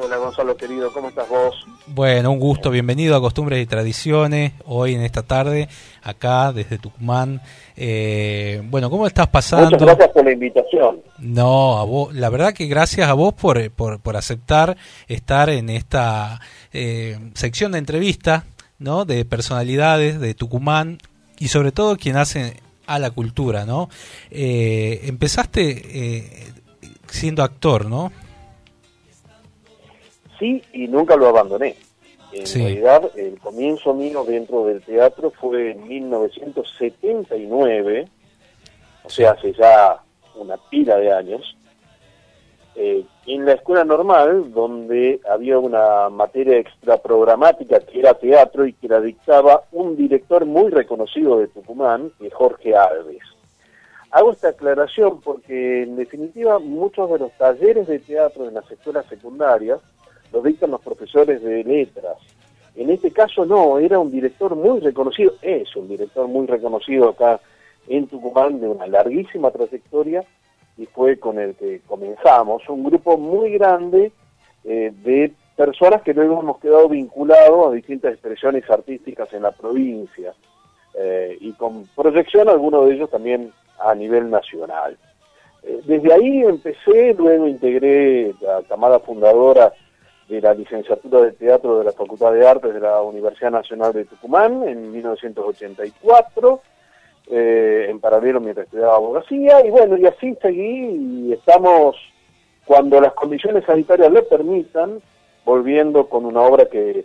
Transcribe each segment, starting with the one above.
Hola Gonzalo querido, ¿cómo estás vos? Bueno, un gusto, bienvenido a Costumbres y Tradiciones, hoy en esta tarde, acá desde Tucumán. Eh, bueno, ¿cómo estás pasando? Muchas gracias por la invitación. No, a vos, la verdad que gracias a vos por, por, por aceptar estar en esta eh, sección de entrevista, ¿no? De personalidades de Tucumán y sobre todo quien hace a la cultura, ¿no? Eh, empezaste siendo actor, ¿no? Sí y nunca lo abandoné. En realidad, el comienzo mío dentro del teatro fue en 1979, o sea, hace ya una pila de años, eh, en la escuela normal, donde había una materia extra programática que era teatro y que la dictaba un director muy reconocido de Tucumán, que es Jorge Alves. Hago esta aclaración porque, en definitiva, muchos de los talleres de teatro en las escuelas secundarias los dictan los profesores de letras. En este caso no, era un director muy reconocido, es un director muy reconocido acá en Tucumán de una larguísima trayectoria y fue con el que comenzamos, un grupo muy grande eh, de personas que luego hemos quedado vinculados a distintas expresiones artísticas en la provincia eh, y con proyección algunos de ellos también a nivel nacional. Eh, desde ahí empecé, luego integré la camada fundadora de la licenciatura de teatro de la Facultad de Artes de la Universidad Nacional de Tucumán en 1984, eh, en paralelo mientras estudiaba abogacía, y bueno, y así seguí y estamos, cuando las condiciones sanitarias lo permitan, volviendo con una obra que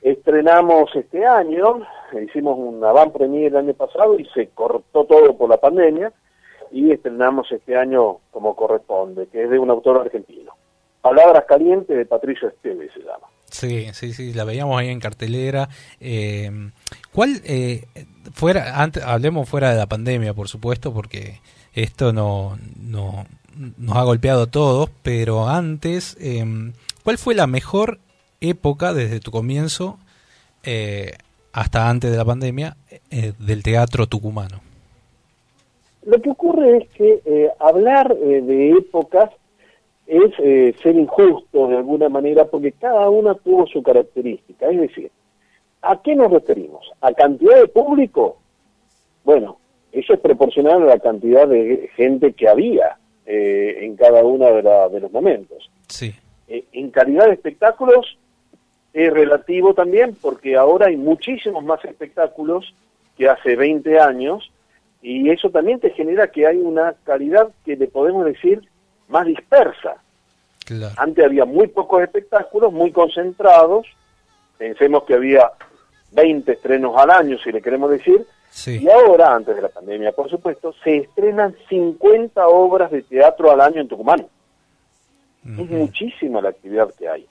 estrenamos este año, hicimos una van premier el año pasado y se cortó todo por la pandemia, y estrenamos este año como corresponde, que es de un autor argentino. Palabras Calientes de Patricio Esteves se llama. Sí, sí, sí, la veíamos ahí en cartelera. Eh, ¿Cuál, eh, fuera, antes, hablemos fuera de la pandemia, por supuesto, porque esto no, no nos ha golpeado a todos, pero antes, eh, ¿cuál fue la mejor época desde tu comienzo eh, hasta antes de la pandemia del teatro tucumano? Lo que ocurre es que hablar de épocas es eh, ser injusto de alguna manera porque cada una tuvo su característica. Es decir, ¿a qué nos referimos? ¿A cantidad de público? Bueno, eso es proporcional a la cantidad de gente que había eh, en cada uno de, de, los momentos. Sí. Eh, en calidad de espectáculos es relativo también porque ahora hay muchísimos más espectáculos que hace 20 años y eso también te genera que hay una calidad que le podemos decir más dispersa. Antes había muy pocos espectáculos, muy concentrados, pensemos que había 20 estrenos al año, si le queremos decir, y ahora, antes de la pandemia, por supuesto, se estrenan 50 obras de teatro al año en Tucumán. Es muchísima la actividad que hay.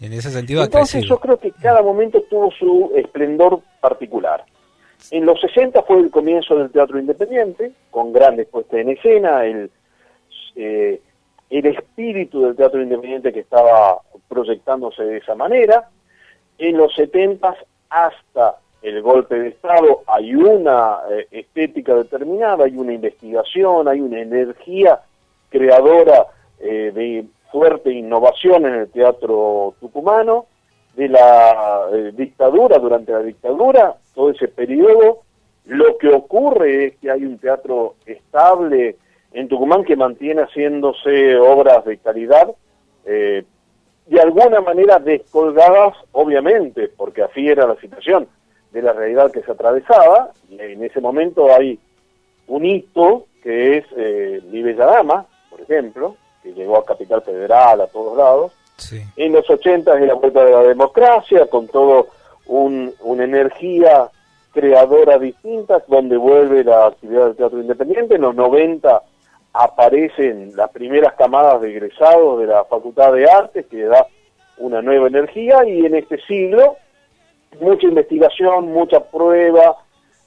En ese sentido, Entonces yo creo que cada momento tuvo su esplendor particular. En los 60 fue el comienzo del teatro independiente, con grandes puestas en escena, el eh, el espíritu del teatro independiente que estaba proyectándose de esa manera. En los 70 hasta el golpe de Estado hay una eh, estética determinada, hay una investigación, hay una energía creadora eh, de fuerte innovación en el teatro tucumano, de la dictadura, durante la dictadura, todo ese periodo, lo que ocurre es que hay un teatro estable, en Tucumán que mantiene haciéndose obras de calidad, eh, de alguna manera descolgadas, obviamente, porque así era la situación de la realidad que se atravesaba, y en ese momento hay un hito que es eh, Dama, por ejemplo, que llegó a Capital Federal, a todos lados, en los 80 es la vuelta de la democracia, con todo un, una energía creadora distinta, donde vuelve la actividad del teatro independiente, en los 90 aparecen las primeras camadas de egresados de la Facultad de Artes, que da una nueva energía, y en este siglo mucha investigación, mucha prueba,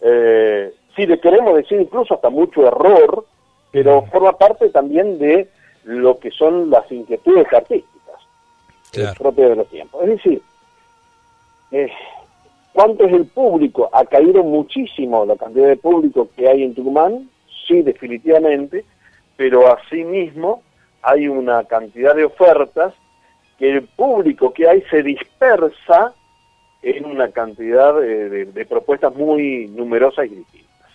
eh, si le queremos decir incluso hasta mucho error, pero forma parte también de lo que son las inquietudes artísticas propias de los tiempos. Es decir, eh, ¿cuánto es el público? Ha caído muchísimo la cantidad de público que hay en Tucumán, sí, definitivamente, pero asimismo hay una cantidad de ofertas que el público que hay se dispersa en una cantidad de, propuestas muy numerosas y distintas.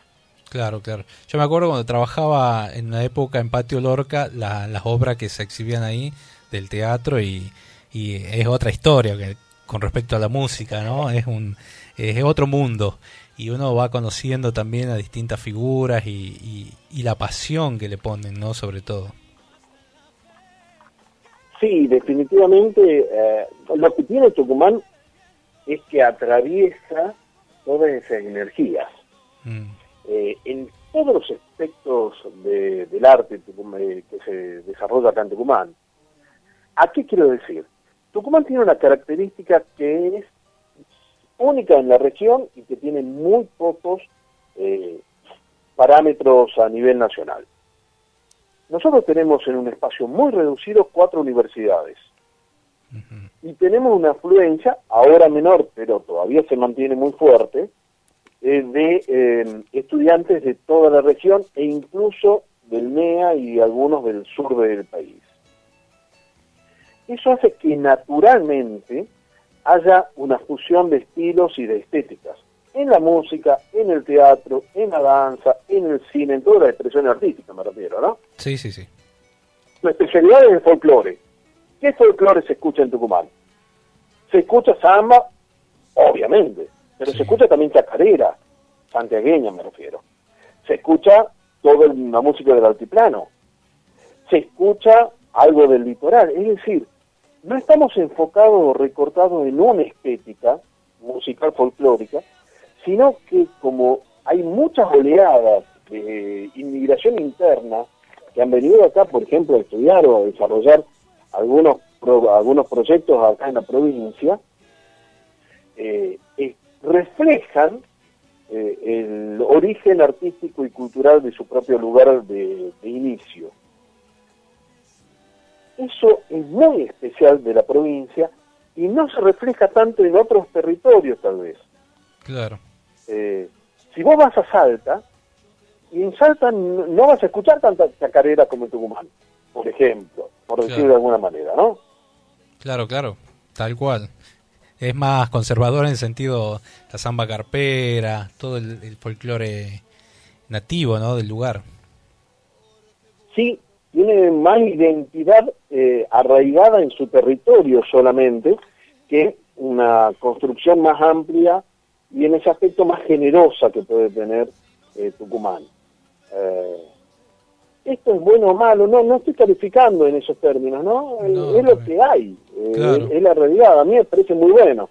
Claro, claro. Yo me acuerdo cuando trabajaba en una época en Patio Lorca, las obras que se exhibían ahí del teatro y, es otra historia que con respecto a la música, ¿no? Es un es otro mundo y uno va conociendo también a distintas figuras y, y, la pasión que le ponen, ¿no? Sobre todo. Sí, definitivamente eh, lo que tiene Tucumán es que atraviesa todas esas energías. Mm. Eh, en todos los aspectos del arte eh, que se desarrolla acá en Tucumán. ¿A qué quiero decir? Tucumán tiene una característica que es única en la región y que tiene muy pocos eh, parámetros a nivel nacional. Nosotros tenemos en un espacio muy reducido cuatro universidades y tenemos una afluencia, ahora menor, pero todavía se mantiene muy fuerte, eh, de eh, estudiantes de toda la región e incluso del MEA y algunos del sur del país. Eso hace que naturalmente haya una fusión de estilos y de estéticas en la música, en el teatro, en la danza, en el cine, en todas las expresiones artísticas, me refiero, ¿no? Sí, sí, sí. La especialidad es el folclore. ¿Qué folclore se escucha en Tucumán? Se escucha samba, obviamente, pero se escucha también chacarera, santiagueña me refiero. Se escucha toda la música del altiplano. Se escucha algo del litoral. Es decir, no estamos enfocados o recortados en una estética musical folclórica, sino que como hay muchas oleadas de inmigración interna que han venido acá, por ejemplo, a estudiar o a desarrollar algunos, algunos proyectos acá en la provincia, eh, reflejan eh, el origen artístico y cultural de su propio lugar de inicio. Eso es muy especial de la provincia y no se refleja tanto en otros territorios tal vez. Claro. Eh, si vos vas a Salta, y en Salta no vas a escuchar tanta chacarera como en Tucumán, por ejemplo, por decirlo de alguna manera, ¿no? Claro, claro, tal cual. Es más conservador en el sentido la samba carpera, todo el, el folclore nativo, ¿no? Del lugar. Sí, tiene más identidad eh, arraigada en su territorio solamente que una construcción más amplia y en ese aspecto más generosa que puede tener eh, Tucumán. Eh, esto es bueno o malo, no, no estoy calificando en esos términos, ¿no? es lo que hay, es la realidad, a mí me parece muy bueno.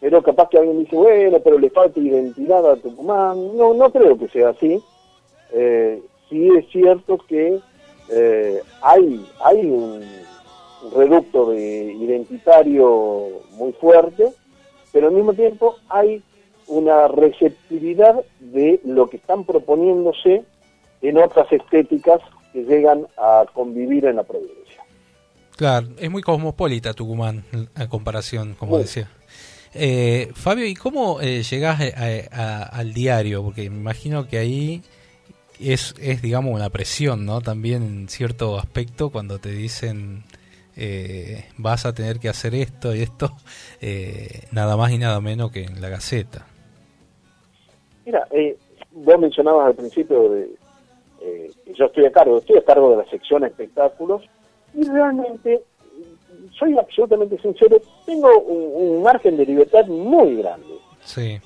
Pero capaz que alguien dice, bueno, pero le falta identidad a Tucumán. No, no creo que sea así. sí es cierto que eh, hay, hay un, reducto de identitario muy fuerte, pero al mismo tiempo hay una receptividad de lo que están proponiéndose en otras estéticas que llegan a convivir en la provincia. Claro, es muy cosmopolita Tucumán a comparación, como decía. Eh, Fabio, ¿y cómo eh, llegás al diario? Porque me imagino que ahí es, es, digamos, una presión, ¿no? También en cierto aspecto cuando te dicen eh, vas a tener que hacer esto y esto, eh, nada más y nada menos que en la Gaceta. Mira, eh, vos mencionabas al principio de eh, que yo estoy a cargo, estoy a cargo de la sección espectáculos y realmente, soy absolutamente sincero, tengo un, un margen de libertad muy grande. Sí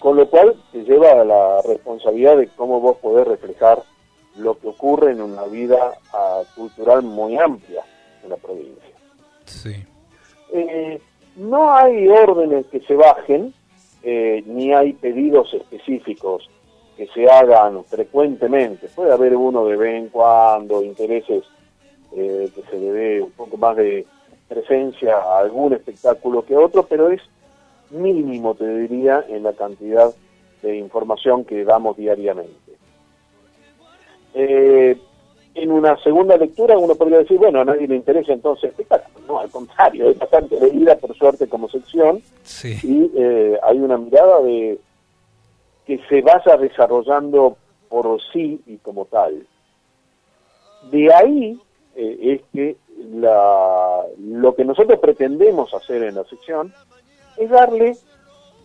con lo cual te lleva a la responsabilidad de cómo vos podés reflejar lo que ocurre en una vida ah, cultural muy amplia en la provincia. Sí. Eh, no hay órdenes que se bajen, eh, ni hay pedidos específicos que se hagan frecuentemente. Puede haber uno de vez en cuando, intereses eh, que se le dé un poco más de presencia a algún espectáculo que a otro, pero es mínimo, te diría, en la cantidad de información que damos diariamente. Eh, en una segunda lectura uno podría decir, bueno, a nadie le interesa entonces No, al contrario, es bastante leída por suerte como sección y eh, hay una mirada de que se vaya desarrollando por sí y como tal. De ahí eh, es que la lo que nosotros pretendemos hacer en la sección es darle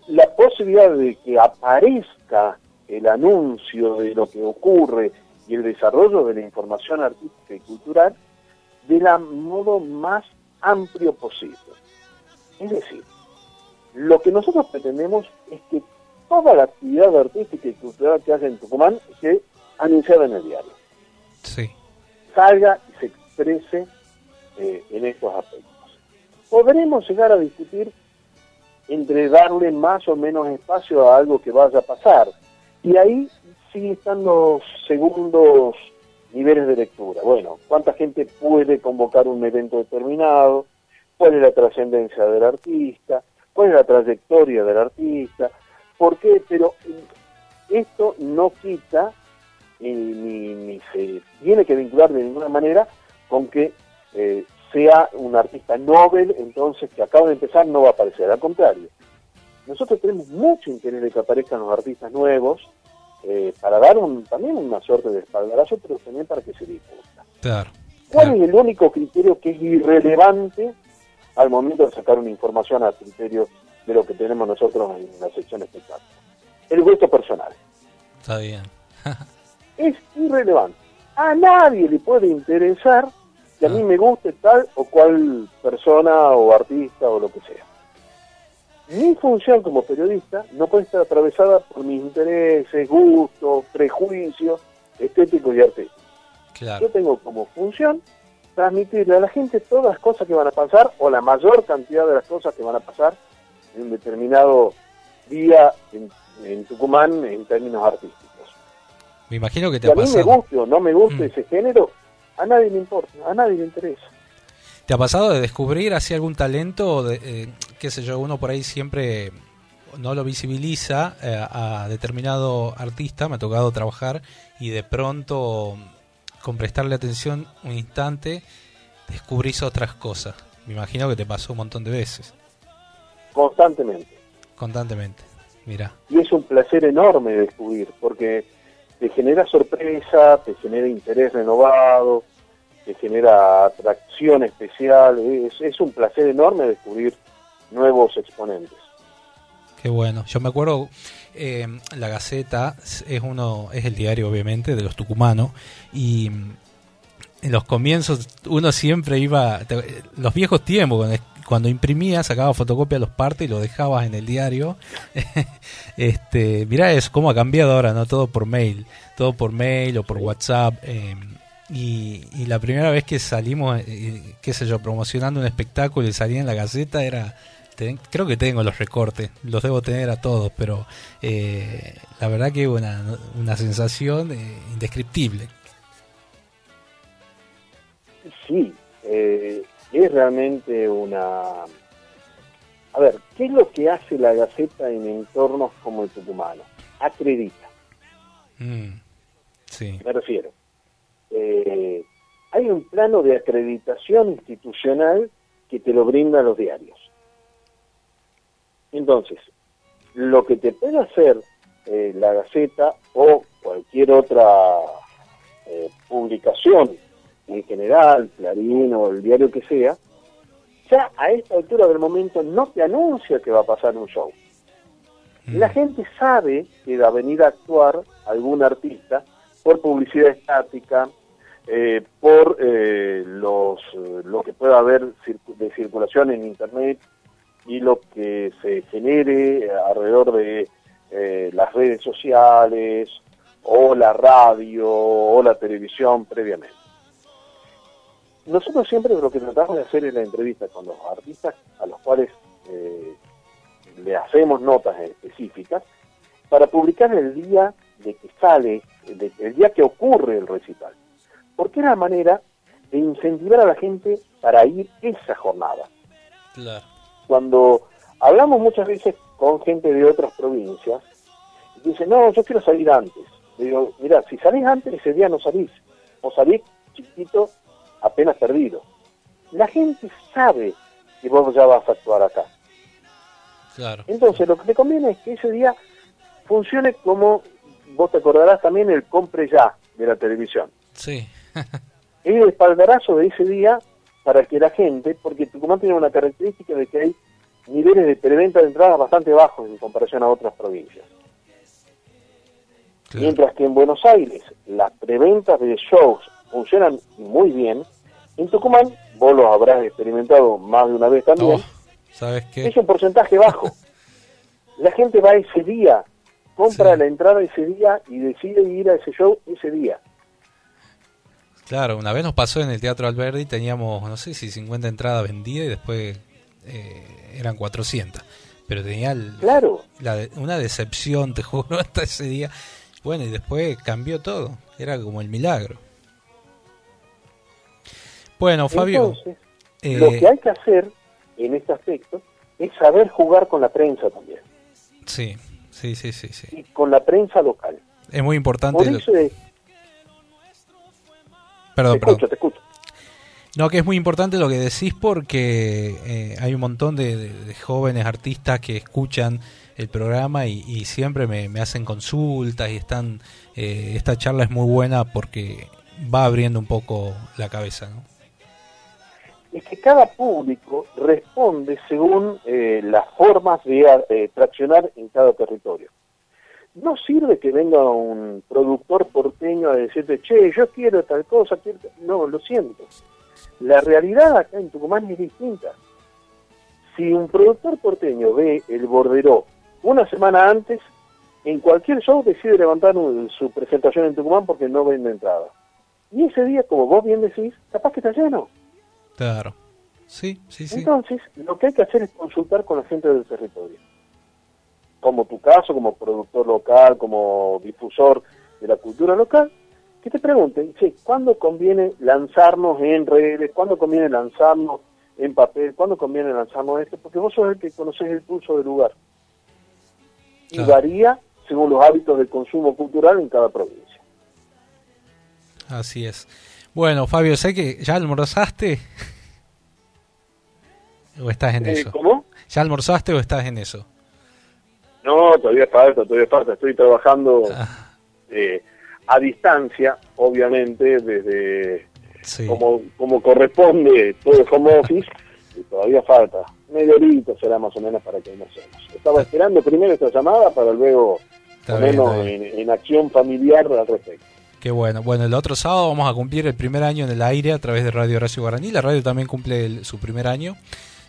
la posibilidad de que aparezca el anuncio de lo que ocurre y el desarrollo de la información artística y cultural de la modo más amplio posible. Es decir, lo que nosotros pretendemos es que toda la actividad artística y cultural que hace en Tucumán esté anunciada en el diario. Sí. Salga y se exprese eh, en estos aspectos. Podremos llegar a discutir entre darle más o menos espacio a algo que vaya a pasar. Y ahí sí están los segundos niveles de lectura. Bueno, ¿cuánta gente puede convocar un evento determinado? ¿Cuál es la trascendencia del artista? ¿Cuál es la trayectoria del artista? ¿Por qué? Pero esto no quita ni, ni, se tiene que vincular de ninguna manera con que eh, sea un artista Nobel, entonces que acaba de empezar no va a aparecer. Al contrario, nosotros tenemos mucho interés de que aparezcan los artistas nuevos eh, para dar un, también una suerte de espaldarazo, pero también para que se discuta. Claro. ¿Cuál es el único criterio que es irrelevante al momento de sacar una información al criterio de lo que tenemos nosotros en la sección espectáculo? El gusto personal. Está bien. es irrelevante. A nadie le puede interesar que a mí me guste tal o cual persona o artista o lo que sea. Mi función como periodista no puede estar atravesada por mis intereses, gustos, prejuicios estéticos y artísticos. Yo tengo como función transmitirle a la gente todas las cosas que van a pasar o la mayor cantidad de las cosas que van a pasar en un determinado día en, Tucumán en términos artísticos. Me imagino que te si a mí me guste o no me guste mm. ese género, a nadie le importa, a nadie le interesa. ¿Te ha pasado de descubrir así algún talento, de, eh, qué sé yo, uno por ahí siempre no lo visibiliza eh, a determinado artista, me ha tocado trabajar y de pronto con prestarle atención un instante descubrís otras cosas. Me imagino que te pasó un montón de veces. Constantemente. Constantemente, mira. Y es un placer enorme descubrir, porque te genera sorpresa, te genera interés renovado, te genera atracción especial, es, es un placer enorme descubrir nuevos exponentes. Qué bueno. Yo me acuerdo, eh, la Gaceta es uno, es el diario obviamente de los tucumanos y en los comienzos uno siempre iba, los viejos tiempos, cuando imprimía, sacaba fotocopia de los partes y lo dejabas en el diario. este, mirá eso, cómo ha cambiado ahora, ¿no? Todo por mail, todo por mail o por WhatsApp. Eh, y, la primera vez que salimos, eh, qué sé yo, promocionando un espectáculo y salía en la Gaceta era... creo que tengo los recortes, los debo tener a todos, pero eh, la verdad que una, una sensación indescriptible. Sí, eh, es realmente una... A ver, ¿qué es lo que hace la Gaceta en entornos como el tucumano? Acredita. Mm, sí. Me refiero. Eh, hay un plano de acreditación institucional que te lo brindan los diarios. Entonces, lo que te puede hacer eh, la Gaceta o cualquier otra eh, publicación en general, Clarín o el diario que sea, ya a esta altura del momento no te anuncia que va a pasar un show. La mm. gente sabe que va a venir a actuar algún artista por publicidad estática, eh, por eh, los, lo que pueda haber de circulación en Internet y lo que se genere alrededor de eh, las redes sociales o la radio o la televisión previamente nosotros siempre lo que tratamos de hacer en la entrevista con los artistas a los cuales eh, le hacemos notas específicas para publicar el día de que sale, el, día que ocurre el recital. Porque es la manera de incentivar a la gente para ir esa jornada. Cuando hablamos muchas veces con gente de otras provincias, dicen, no, yo quiero salir antes. Le digo, mira, si salís antes, ese día no salís. O salís chiquito apenas perdido. La gente sabe que vos ya vas a actuar acá. Claro. Entonces, lo que te conviene es que ese día funcione como vos te acordarás también el compre ya de la televisión. Sí. el espaldarazo de ese día para que la gente, porque Tucumán tiene una característica de que hay niveles de preventa de entradas bastante bajos en comparación a otras provincias. Mientras que en Buenos Aires las preventas de shows funcionan muy bien, en Tucumán, vos lo habrás experimentado más de una vez también, oh, ¿sabes qué? es un porcentaje bajo. la gente va ese día, compra la entrada ese día y decide ir a ese show ese día. Claro, una vez nos pasó en el Teatro Alberdi, teníamos, no sé si 50 entradas vendidas y después eh, eran 400. Pero tenía claro. una decepción, te juro, hasta ese día. Bueno, y después cambió todo. Era como el milagro. Bueno, Fabio. Eh, lo que hay que hacer en este aspecto es saber jugar con la prensa también. Sí, sí, sí, sí. sí. Y con la prensa local. Es muy importante. Por eso es, Perdón, te te escucho. No, que es muy importante lo que decís porque eh, hay un montón de, jóvenes artistas que escuchan el programa y, siempre me, hacen consultas y están... Eh, esta charla es muy buena porque va abriendo un poco la cabeza, ¿no? Es que cada público responde según eh, las formas de traccionar en cada territorio. No sirve que venga un productor porteño a decirte, che, yo quiero tal cosa, quiero... no, lo siento. La realidad acá en Tucumán es distinta. Si un productor porteño ve el bordero una semana antes, en cualquier show decide levantar su presentación en Tucumán porque no vende entrada. Y ese día, como vos bien decís, capaz que está lleno. Claro. Sí, sí, sí. Entonces, lo que hay que hacer es consultar con la gente del territorio como tu caso, como productor local, como difusor de la cultura local, que te pregunten, sí, ¿cuándo conviene lanzarnos en redes? ¿Cuándo conviene lanzarnos en papel? ¿Cuándo conviene lanzarnos esto? Porque vos sos el que conoces el pulso del lugar. Y varía según los hábitos del consumo cultural en cada provincia. Así es. Bueno, Fabio, sé que ya almorzaste. ¿O estás en eh, eso? ¿Cómo? ¿Ya almorzaste o estás en eso? No, todavía falta, todavía falta. Estoy trabajando ah. eh, a distancia, obviamente, desde como, como corresponde todo el home office, y todavía falta. Medio horita será más o menos para que almorcemos. Estaba esperando primero esta llamada para luego ponernos en, acción familiar al respecto. Qué bueno. Bueno, el otro sábado vamos a cumplir el primer año en el aire a través de Radio Horacio Guaraní. La radio también cumple su primer año.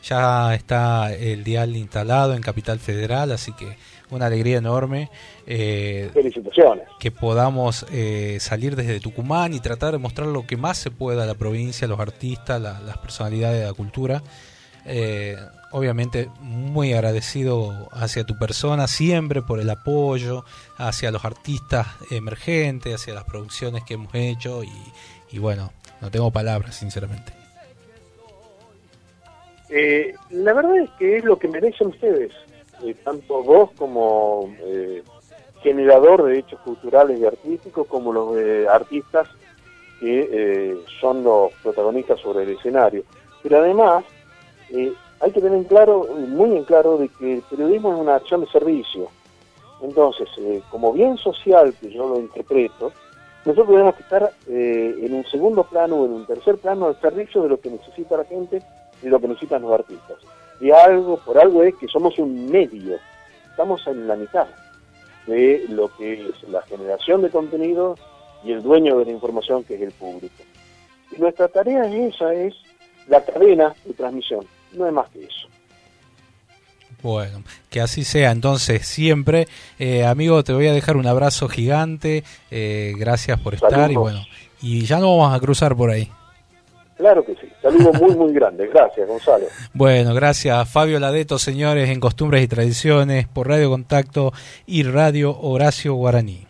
Ya está el dial instalado en Capital Federal, así que una alegría enorme. Eh, Felicitaciones. Que podamos eh, salir desde Tucumán y tratar de mostrar lo que más se pueda a la provincia, los artistas, las personalidades de la cultura. Eh, obviamente muy agradecido hacia tu persona siempre por el apoyo, hacia los artistas emergentes, hacia las producciones que hemos hecho y, y bueno, no tengo palabras sinceramente. Eh, la verdad es que es lo que merecen ustedes, eh, tanto vos como eh, generador de hechos culturales y artísticos, como los artistas que son los protagonistas sobre el escenario. Pero además, hay que tener en claro, muy en claro, de que el periodismo es una acción de servicio. Entonces, como bien social que yo lo interpreto, nosotros tenemos que estar en un segundo plano o en un tercer plano al servicio de lo que necesita la gente y lo que necesitan los artistas. Y algo, por algo es que somos un medio, estamos en la mitad de lo que es la generación de contenido y el dueño de la información que es el público. Y nuestra tarea esa, es la cadena de transmisión, no es más que eso. Bueno, que así sea. Entonces, siempre, eh, amigo, te voy a dejar un abrazo gigante. Eh, gracias por estar y bueno, y ya no vamos a cruzar por ahí. Claro que sí. Saludo muy, muy grande. Gracias, Gonzalo. Bueno, gracias. Fabio Ladeto, señores, en Costumbres y Tradiciones, por Radio Contacto y Radio Horacio Guaraní.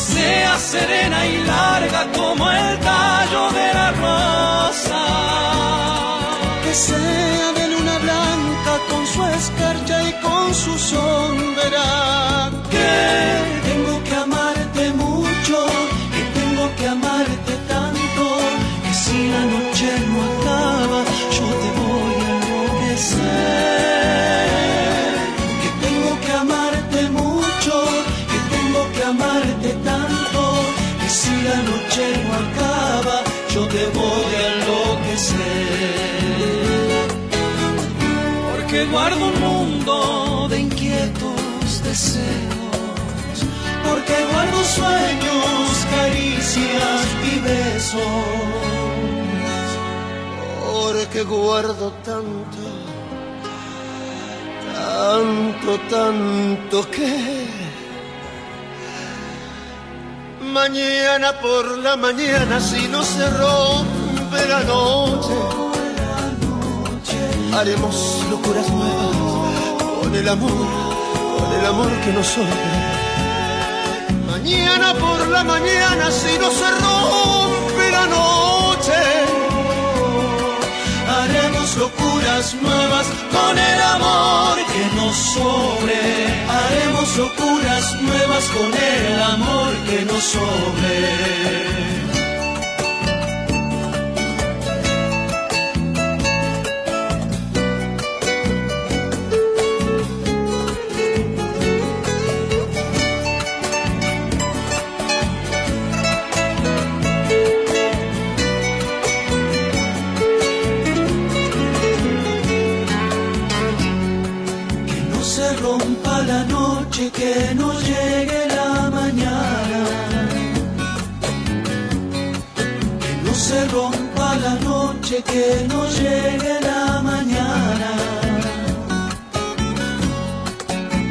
sea serena y larga como el tallo de la rosa. Guardo un mundo de inquietos deseos, porque guardo sueños, caricias y besos, porque guardo tanto, tanto, tanto que mañana por la mañana si no se rompe la noche haremos locuras nuevas con el amor, con el amor que nos sobre. Mañana por la mañana, si no se rompe la noche, haremos locuras nuevas con el amor que nos sobre. Haremos locuras nuevas con el amor que nos sobre. Que no llegue la mañana. Que no se rompa la noche, que no llegue la mañana.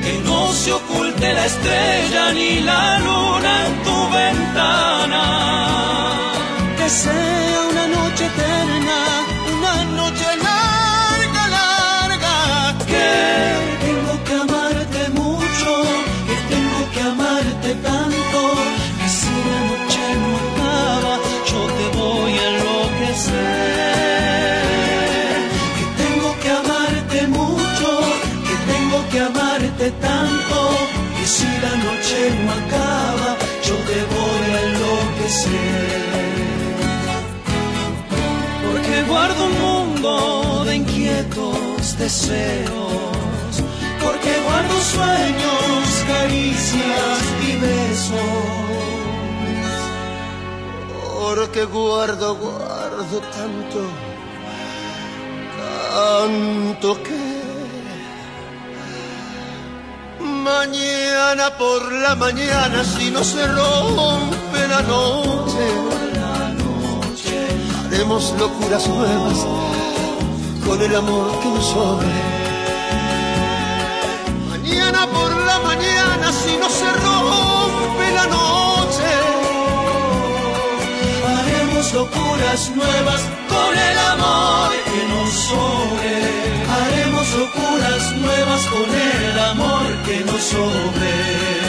Que no se oculte la estrella ni la luna en tu ventana. Que sea una noche eterna, deseos, porque guardo sueños, caricias y besos, porque guardo, guardo tanto, tanto que mañana por la mañana si no se rompe la noche haremos locuras nuevas con el amor que nos sobre. Mañana por la mañana, si no se rompe la noche, haremos locuras nuevas con el amor que nos sobre. Haremos locuras nuevas con el amor que nos sobre.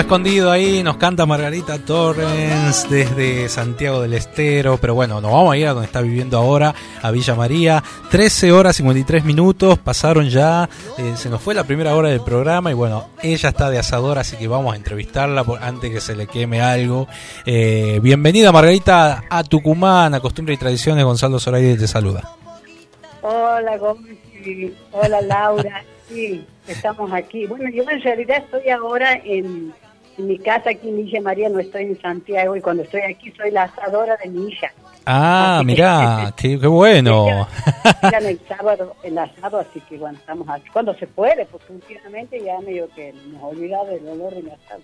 Escondido, ahí, nos canta Margarita Torrens desde Santiago del Estero, pero bueno, nos vamos a ir a donde está viviendo ahora, a Villa María. 13 horas 53 minutos, pasaron ya, eh, se nos fue la primera hora del programa y bueno, ella está de asador, así que vamos a entrevistarla por, antes que se le queme algo. Eh, bienvenida Margarita a Tucumán, a Costumbre y Tradiciones, Gonzalo Zoraide te saluda. Hola, Gómez. Hola, Laura. Sí, estamos aquí. Bueno, yo en realidad estoy ahora en, en mi casa aquí en Villa María, no estoy en Santiago y cuando estoy aquí soy la asadora de mi hija. Ah, Así que- mirá, qué, qué bueno. Eran el sábado, el asado, así que bueno, estamos aquí. Cuando se puede, porque últimamente ya medio que nos olvidado del olor del asado.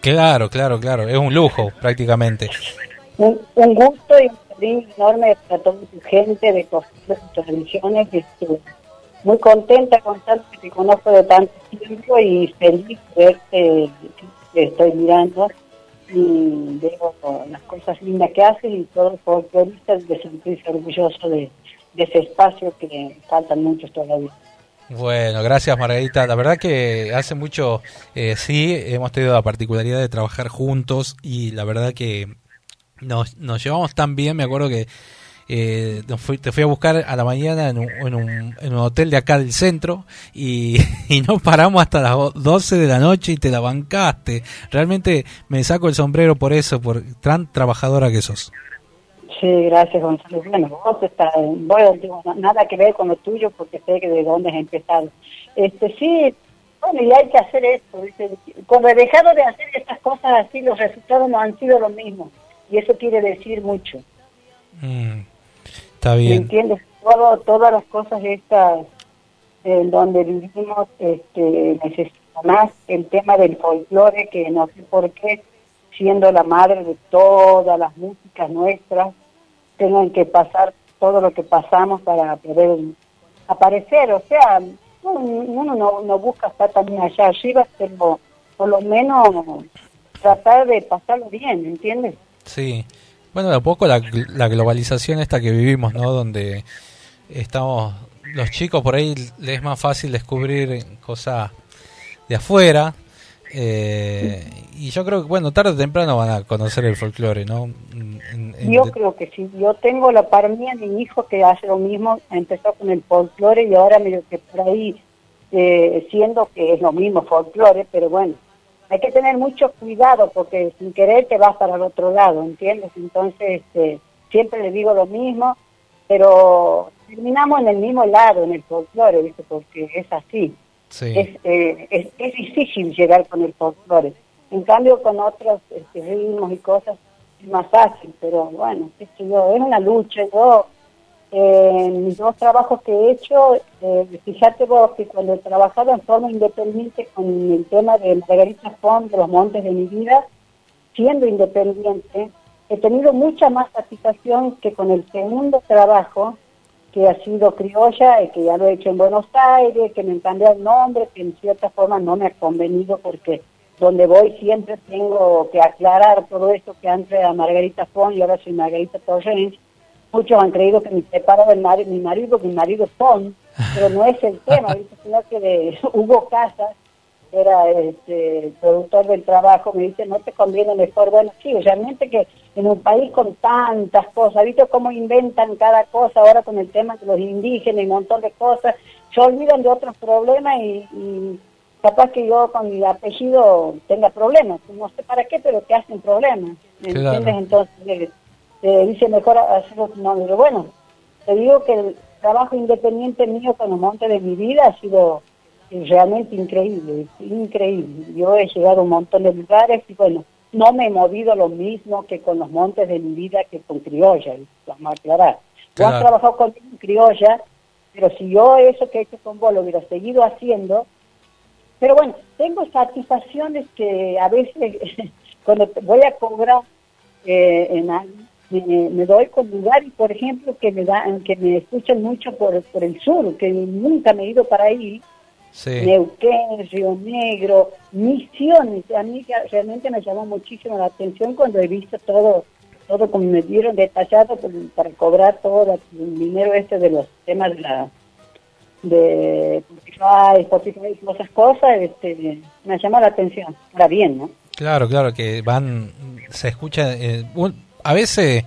Claro, claro, claro, es un lujo prácticamente. Un, un gusto y un cariño enorme para toda tu gente de y tradiciones. Este, muy contenta, Gonzalo, que te conozco de tanto tiempo y feliz de verte, estoy mirando y veo las cosas lindas que haces y todo el folclorista de sentirse orgulloso de, de ese espacio que faltan muchos todavía. Bueno, gracias Margarita. La verdad que hace mucho, eh, sí, hemos tenido la particularidad de trabajar juntos y la verdad que nos, nos llevamos tan bien. Me acuerdo que eh, te fui a buscar a la mañana en un, en un, en un hotel de acá del centro y, y no paramos hasta las 12 de la noche y te la bancaste. Realmente me saco el sombrero por eso, por tan trabajadora que sos. Sí, gracias Gonzalo. Bueno, vos estás, vos no tengo na- nada que ver con lo tuyo porque sé que de dónde has empezado. Este, sí, bueno, y hay que hacer esto. Cuando he dejado de hacer estas cosas así, los resultados no han sido los mismos. Y eso quiere decir mucho. Mm, está ¿Me bien. entiendes? Todo, todas las cosas estas en donde vivimos este, necesita más el tema del folclore, que no sé por qué, siendo la madre de todas las músicas nuestras, tengan que pasar todo lo que pasamos para poder aparecer. O sea, uno, uno no, no busca estar también allá arriba, pero por lo menos tratar de pasarlo bien, ¿entiendes? Sí. Bueno, de a poco la, la globalización esta que vivimos, ¿no? Donde estamos, los chicos por ahí les es más fácil descubrir cosas de afuera. eh, y yo creo que, bueno, tarde o temprano van a conocer el folclore, ¿no? En- en- Yo de- creo que sí. Yo tengo la par mía, mi hijo que hace lo mismo, empezó con el folclore y ahora medio que por ahí, eh, siendo que es lo mismo folclore, pero bueno, hay que tener mucho cuidado porque sin querer te vas para el otro lado, ¿entiendes? Entonces, este, siempre le digo lo mismo, pero terminamos en el mismo lado, en el folclore, ¿viste? Porque es así sí. es, eh, es, es difícil llegar con el folclore. En cambio, con otros este, ritmos y cosas es más fácil, pero bueno, qué sé yo, es una lucha. Yo, en mis dos trabajos que he hecho, eh, fíjate vos que cuando he trabajado en forma independiente con el tema de Margarita Font, de los montes de mi vida, siendo independiente, he tenido mucha más satisfacción que con el segundo trabajo, que ha sido criolla, y que ya lo he hecho en Buenos Aires, que me han el nombre, que en cierta forma no me ha convenido porque donde voy siempre tengo que aclarar todo esto que antes era Margarita Font y ahora soy Margarita Torrens. Muchos han creído que me separo de mari- mi marido porque mi marido es Font, pero no es el tema, ¿viste? sino que de Hugo Casas, era este, productor del trabajo, me dice, no te conviene mejor. Bueno, sí, realmente que en un país con tantas cosas, ¿viste cómo inventan cada cosa ahora con el tema de los indígenas y un montón de cosas? Se olvidan de otros problemas y, y capaz que yo con mi apellido tenga problemas. No sé para qué, pero que hacen problemas. ¿Me Claro. entiendes? Entonces, eh, dice mejor hacerlo tu nombre. Pero bueno, te digo que el trabajo independiente mío con los montes de mi vida ha sido eh, realmente increíble, increíble. Yo he llegado a un montón de lugares y bueno, no me he movido lo mismo que con los montes de mi vida que con criolla, vamos a aclarar. Vos Claro. has trabajado en criolla, pero si yo eso que he hecho con vos lo hubiera seguido haciendo, pero bueno, tengo satisfacciones que a veces cuando voy a cobrar eh, en algo, me, me doy con lugares, por ejemplo, que me dan, que me escuchan mucho por, por el sur, que nunca me he ido para ahí, sí. Neuquén, Río Negro, Misiones. A mí realmente me llamó muchísimo la atención cuando he visto todo, todo como me dieron detallado para cobrar todo el dinero este de los temas de la de Spotify, Spotify y esas cosas, este, me llama la atención. Ahora bien, ¿no? Claro, claro, que van, se escucha, eh, un- a veces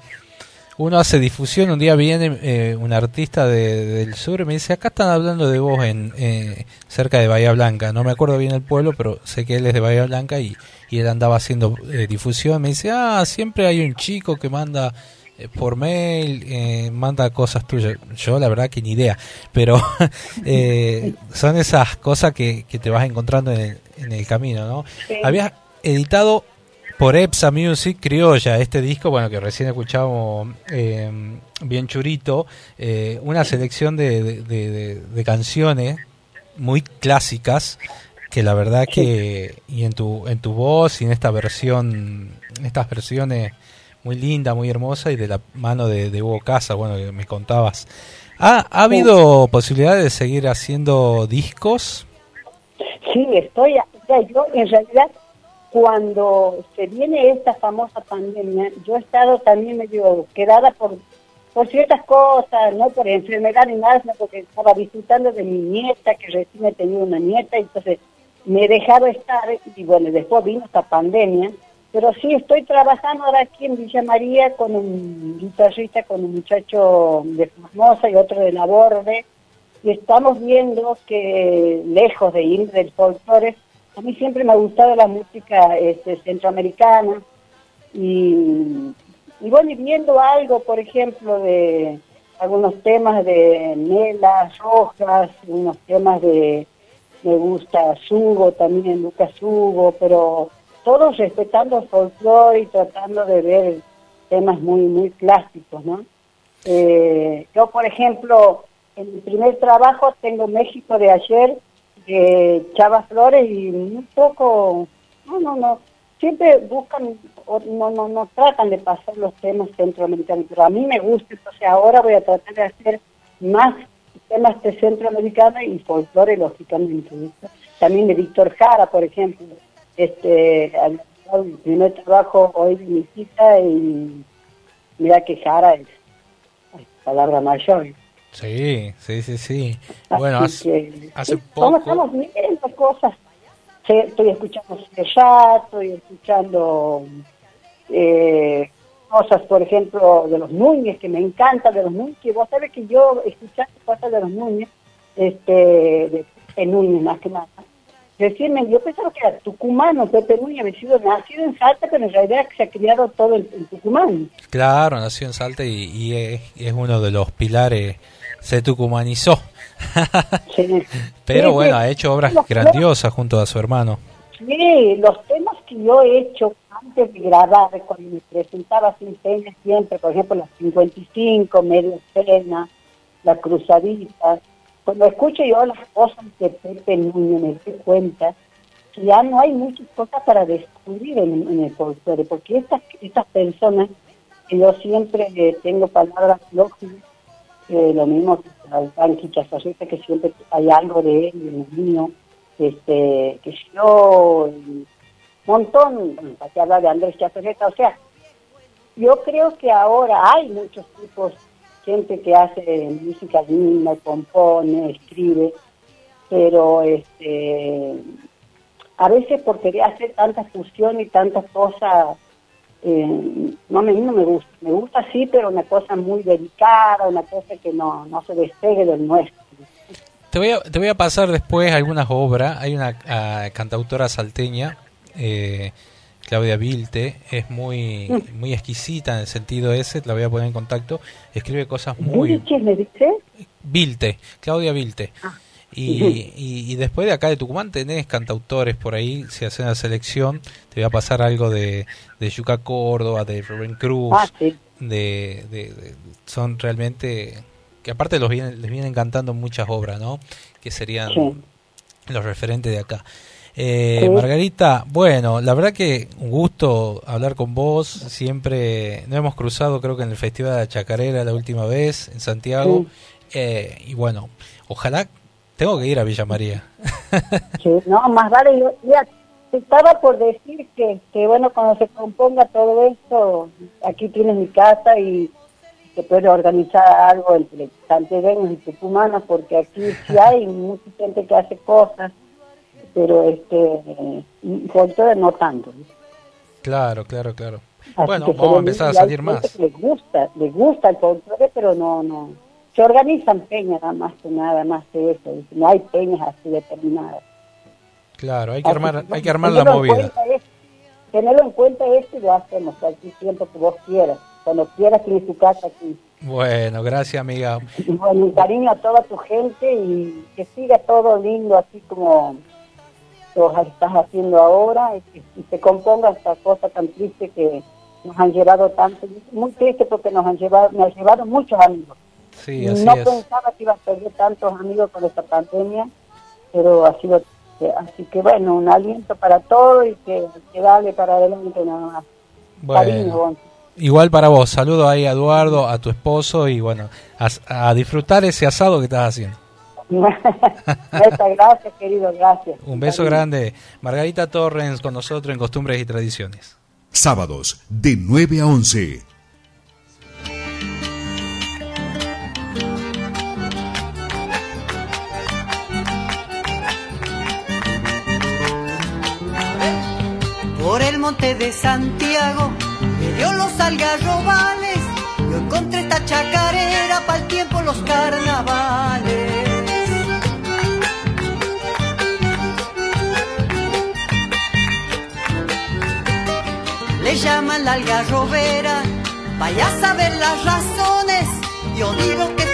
uno hace difusión, un día viene eh, un artista de- del sur y me dice, acá están hablando de vos en eh, cerca de Bahía Blanca, no me acuerdo bien el pueblo, pero sé que él es de Bahía Blanca y, y él andaba haciendo eh, difusión, me dice, ah, siempre hay un chico que manda por mail, eh, manda cosas tuyas, yo la verdad que ni idea, pero son esas cosas que, que te vas encontrando en el, en el camino, ¿no? Sí. Habías editado por Epsa Music Criolla, este disco, bueno, que recién escuchamos eh, bien churito, eh, una selección de, de- de- de- de canciones muy clásicas que la verdad que y en tu en tu voz y en esta versión estas versiones muy linda muy hermosa y de la mano de, Hugo Casa bueno que me contabas ¿Ha, ha habido posibilidad de seguir haciendo discos? Sí, estoy, yo en realidad cuando se viene esta famosa pandemia, yo he estado también medio quedada por, por ciertas cosas, no por enfermedad ni nada, porque estaba disfrutando de mi nieta, que recién he tenido una nieta, entonces me he dejado estar, y bueno, después vino esta pandemia, pero sí estoy trabajando ahora aquí en Villa María con un guitarrista, con un muchacho de Formosa y otro de La Borde, y estamos viendo que lejos de ir del folclore, a mí siempre me ha gustado la música este, centroamericana y, y bueno, viendo algo, por ejemplo, de algunos temas de Nela Rojas, unos temas de, me gusta Sugo, también Lucas Sugo, pero todos respetando el folclore y tratando de ver temas muy, muy clásicos, ¿no? Eh, yo, por ejemplo, en mi primer trabajo tengo México de ayer, de Chava Flores, y un poco, no, no, no, siempre buscan, no, no, no tratan de pasar los temas centroamericanos, pero a mí me gusta, entonces ahora voy a tratar de hacer más temas de centroamericanos y folclore, lógicamente. También de Víctor Jara, por ejemplo, este, al primer trabajo hoy de mi cita y mira que Jara es palabra mayor. Sí, sí, sí, sí. Así Bueno, hace, que, poco... estamos viendo cosas. Estoy escuchando Serrat, estoy escuchando eh, cosas, por ejemplo, de los Núñez, que me encanta de los Núñez, que vos sabés que yo escuché cosas de los Núñez, este, de Pepe Núñez más que nada. Recién me, yo pensaba que era tucumano, Pepe Núñez había sido nacido en Salta, pero en realidad se ha criado todo en, en Tucumán. Claro, nació en Salta y, y es, es uno de los pilares, se tucumanizó. Sí. Pero Sí, bueno, sí. ha hecho obras Los- grandiosas junto a su hermano. Sí, los temas que yo he hecho antes de grabar, cuando me presentaba sin pena siempre, por ejemplo, las 55, media cena, la cruzadita, cuando escucho yo las cosas de Pepe Núñez me doy cuenta que ya no hay muchas cosas para descubrir en, en el folclore, porque estas, estas personas, que yo siempre eh, tengo palabras lógicas, eh, lo mismo que al Banqui Chazarrita, que siempre hay algo de él el mío, este, que yo, un montón, para que hablar de Andrés Chazarreta, o sea, yo creo que ahora hay muchos tipos, gente que hace música linda, compone, escribe, pero este a veces por querer hacer tanta fusión y tantas cosas, eh, no, me, no me gusta. Me gusta sí, pero una cosa muy delicada, una cosa que no, no se despegue del nuestro. Te voy a, te voy a pasar después algunas obras. Hay una ah, cantautora salteña, eh, Claudia Vilte, es muy muy exquisita en el sentido ese, la voy a poner en contacto. Escribe cosas muy... ¿Vilches me dice? Vilte, Claudia Vilte. Y, y, y después de acá de Tucumán tenés cantautores por ahí, si hacen la selección, te voy a pasar algo de, de Yuca Córdoba, de Rubén Cruz, Ah, sí. de, de- de- son realmente que aparte los vienen, les vienen cantando muchas obras, ¿no? Que serían Sí. los referentes de acá. Eh, Sí. Margarita, bueno, la verdad que un gusto hablar con vos. Siempre nos hemos cruzado, creo que en el Festival de la Chacarera la última vez en Santiago. Eh, y bueno, ojalá tengo que ir a Villa María. Sí, no, más vale, yo ya estaba por decir que, que, bueno, cuando se componga todo esto, aquí tienes mi casa y se puede organizar algo entre santiagueños y tucumanos, porque aquí sí hay mucha gente que hace cosas, pero este, y folclore no tanto. Claro, claro, claro. Así Bueno, vamos a empezar a salir más. Les gusta, les gusta el folclore, pero no, no. Se organizan peñas nada más que nada más que eso. No hay peñas así determinadas. Claro, hay que Así armar, hay que armar la movida. es- Tenerlo en cuenta esto y lo hacemos cualquier tiempo que vos quieras. Cuando quieras tienes tu casa aquí. Bueno, gracias amiga. Bueno, un cariño a toda tu gente y que siga todo lindo así como lo estás haciendo ahora y que se componga esta cosa tan triste que nos han llevado tanto. Muy triste porque nos han llevado, nos han llevado muchos amigos. Sí, así no es. pensaba que iba a perder tantos amigos con esta pandemia, pero ha sido eh, así que bueno, un aliento para todo y que, que dale para adelante nada más. Bueno, igual para vos, saludo ahí a Eduardo, a tu esposo y bueno, a, a disfrutar ese asado que estás haciendo. Muchas gracias, querido, gracias. Un beso Cariño. grande. Margarita Torrens con nosotros en Costumbres y Tradiciones. Sábados de 9 a 11. Monte de Santiago me dio los algarrobales. Yo encontré esta chacarera para el tiempo los carnavales. Le llaman la algarrobera, vaya a saber las razones. Yo digo que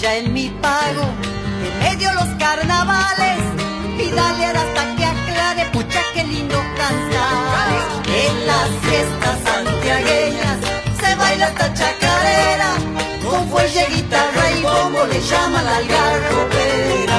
ya en mi pago, en medio los carnavales, y dale hasta que aclare, pucha que lindo cantar. En las fiestas santiagueñas se baila esta chacarera, con fuelle, guitarra y bombo le llaman la algarrobera.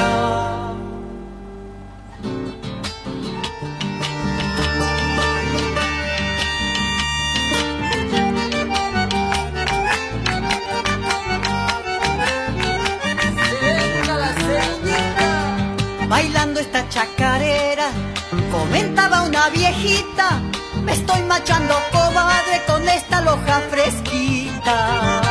Esta chacarera. Comentaba una viejita, me estoy machando comadre con esta loja fresquita.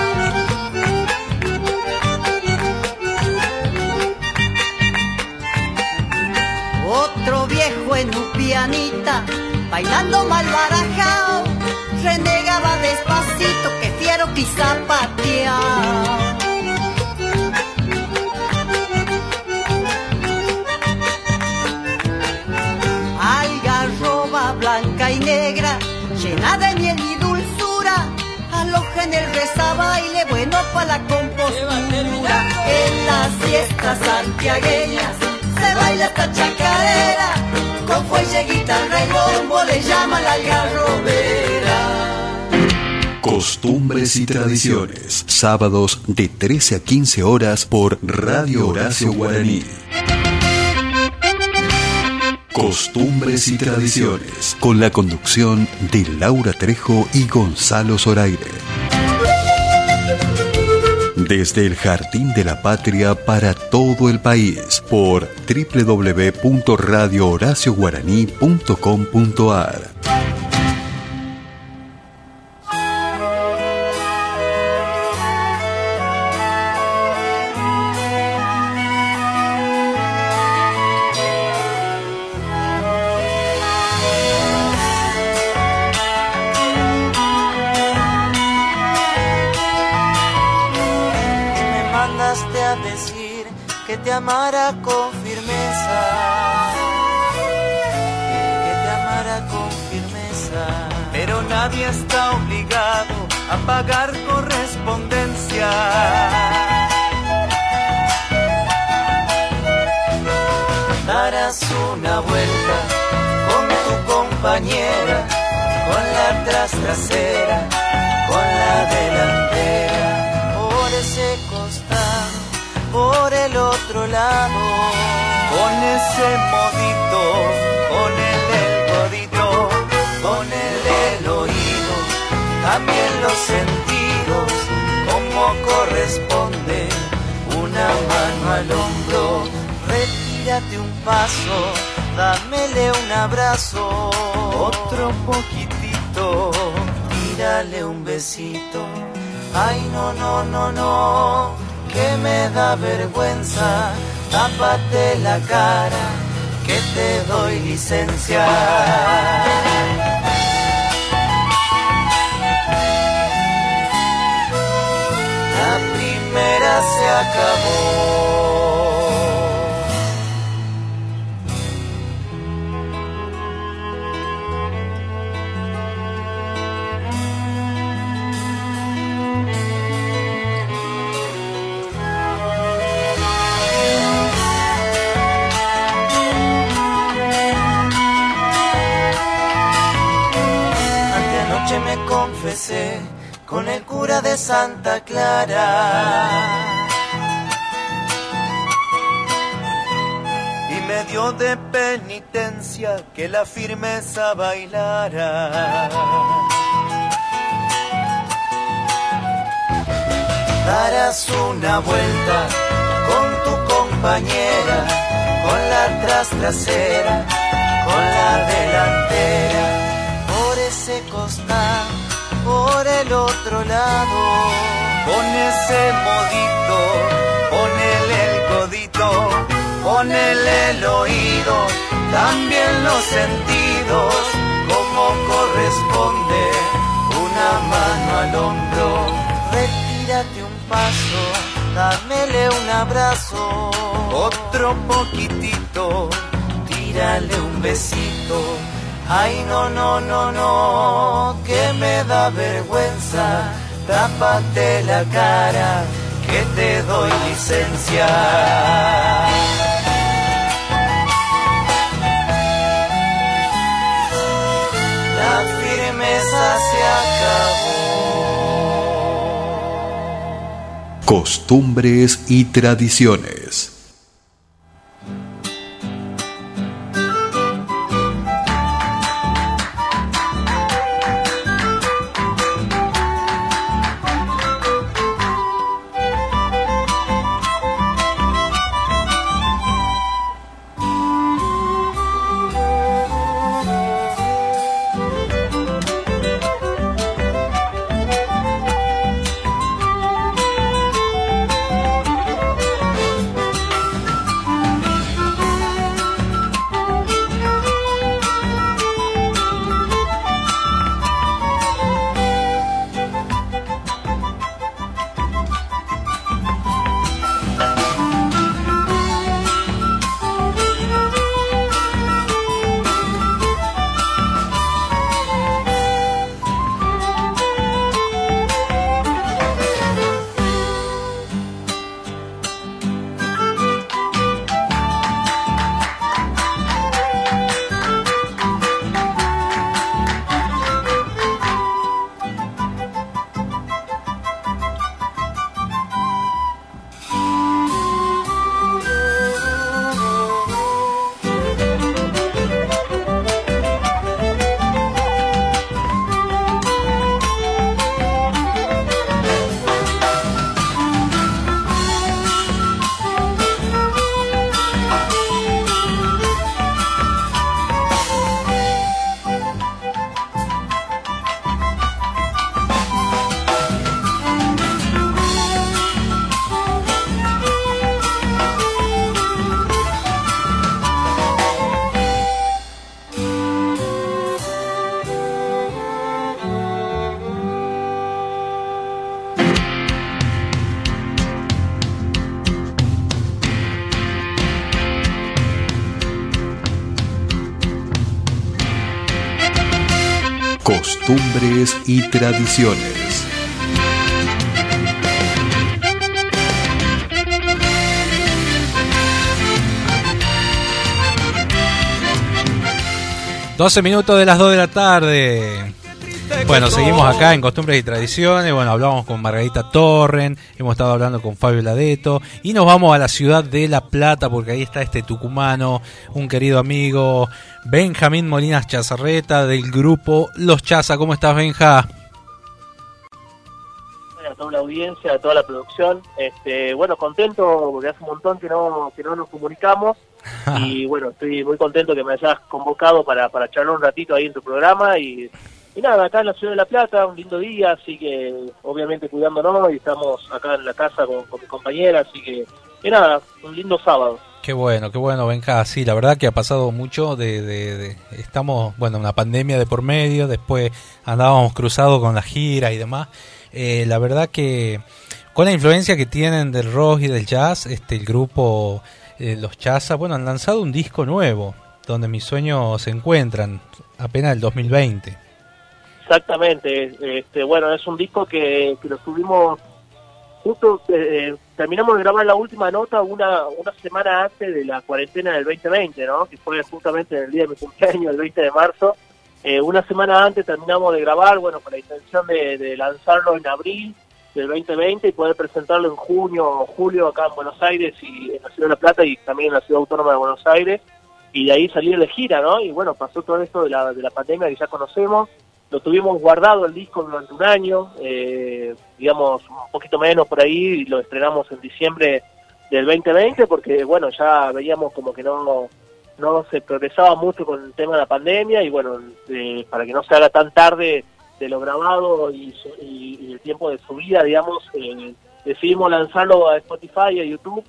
Otro viejo en un pianita, bailando mal barajao, renegaba despacito que fiero quizá pateao. En el rezabaile, bueno para la compostura. En las fiestas santiagueñas se baila esta chacarera, con fuelle, guitarra y bombo le llama la algarrobera. Costumbres y tradiciones. Sábados de 13 a 15 horas por Radio Horacio Guaraní. Costumbres y tradiciones. Con la conducción de Laura Trejo y Gonzalo Zoraire. Desde el Jardín de la Patria para todo el país por www.radiohoracioguaraní.com.ar pagar correspondencia. Darás una vuelta con tu compañera, con la tras trasera, con la delantera, por ese costado, por el otro lado, con ese modito, con el también los sentidos, como corresponde, una mano al hombro retírate un paso, dámele un abrazo, otro poquitito, tírale un besito. Ay, no, no, no, no, que me da vergüenza, tápate la cara, que te doy licencia. Se acabó. Antenoche me confesé con el cura de Santa Clara. De penitencia que la firmeza bailara. Darás una vuelta con tu compañera, con la tras trasera, con la delantera, por ese costado por el otro lado. Pon ese modito, el oído, también los sentidos, como corresponde, una mano al hombro. Retírate un paso, dámele un abrazo, otro poquitito, tírale un besito. Ay, no, no, no, no, que me da vergüenza, tápate la cara, que te doy licencia. La firmeza se acabó. Costumbres y tradiciones. Tradiciones. Doce minutos de las 2 de la tarde. Bueno, seguimos acá en Costumbres y Tradiciones. Bueno, hablamos con Margarita Torren, hemos estado hablando con Fabio Ladeto y nos vamos a la ciudad de La Plata porque ahí está este tucumano, un querido amigo, Benjamín Molinas Chazarreta del grupo Los Chaza. ¿Cómo estás, Benja? A toda la audiencia, a toda la producción. Este, bueno, contento porque hace un montón que no, que no nos comunicamos y bueno, estoy muy contento que me hayas convocado para, para charlar un ratito ahí en tu programa y, y nada, acá en la ciudad de La Plata, un lindo día, así que obviamente cuidándonos y estamos acá en la casa con, con mi compañera, así que, y nada, un lindo sábado. Qué bueno, qué bueno, Benja. Sí, la verdad que ha pasado mucho de, estamos, bueno, una pandemia de por medio, después andábamos cruzados con la gira y demás. Eh, la verdad que con la influencia que tienen del rock y del jazz, este, el grupo eh, Los Chaza, bueno, han lanzado un disco nuevo, donde mis sueños se encuentran, apenas el 2020. Exactamente, este, bueno, es un disco que, que lo subimos justo, eh, terminamos de grabar la última nota una, una semana antes de la cuarentena del 2020, ¿no? Que fue justamente el día de mi cumpleaños, el 20 de marzo. Eh, una semana antes terminamos de grabar, bueno, con la intención de, de lanzarlo en abril del 2020 y poder presentarlo en junio o julio acá en Buenos Aires y en la Ciudad de La Plata y también en la Ciudad Autónoma de Buenos Aires y de ahí salir de gira, ¿no? Y bueno, pasó todo esto de la, de la pandemia que ya conocemos, lo tuvimos guardado el disco durante un año, eh, digamos un poquito menos por ahí, y lo estrenamos en diciembre del 2020 porque bueno, ya veíamos como que no no se progresaba mucho con el tema de la pandemia y bueno, para que no se haga tan tarde de lo grabado y, y- y el tiempo de subida, digamos, eh, decidimos lanzarlo a Spotify, a YouTube,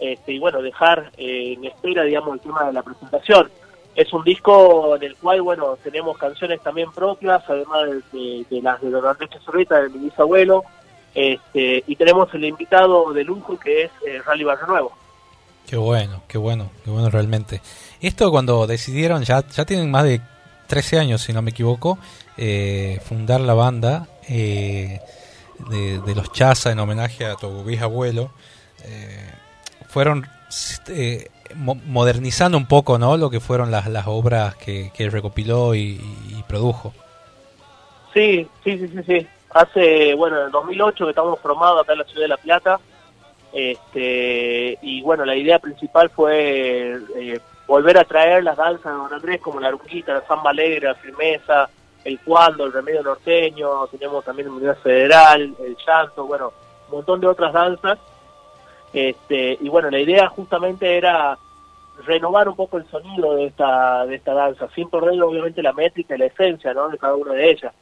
este, y bueno, dejar eh, en espera, digamos, el tema de la presentación. Es un disco en el cual, bueno, tenemos canciones también propias, además de, las de Don Andrés Chazorreta, de mi bisabuelo, este, y tenemos el invitado de lujo que es eh, Rally Barrio Nuevo. Qué bueno, qué bueno, qué bueno realmente. Esto cuando decidieron, ya, ya tienen más de 13 años, si no me equivoco, eh, fundar la banda eh, de, de los Chaza en homenaje a tu bisabuelo. Eh, fueron eh, mo- modernizando un poco ¿no? lo que fueron las, las obras que, recopiló y, y produjo. Sí, sí, sí, sí, sí. Hace, bueno, en el 2008 que estamos formados acá en la ciudad de La Plata, este, y bueno, la idea principal fue eh, volver a traer las danzas de Don Andrés como la ruquita, la samba alegre, la firmeza, el cuando, el remedio norteño, tenemos también el Unidad Federal, el llanto, bueno, un montón de otras danzas. Este, y bueno, la idea justamente era renovar un poco el sonido de esta de esta danza, sin perder obviamente la métrica y la esencia ¿no? de cada una de ellas.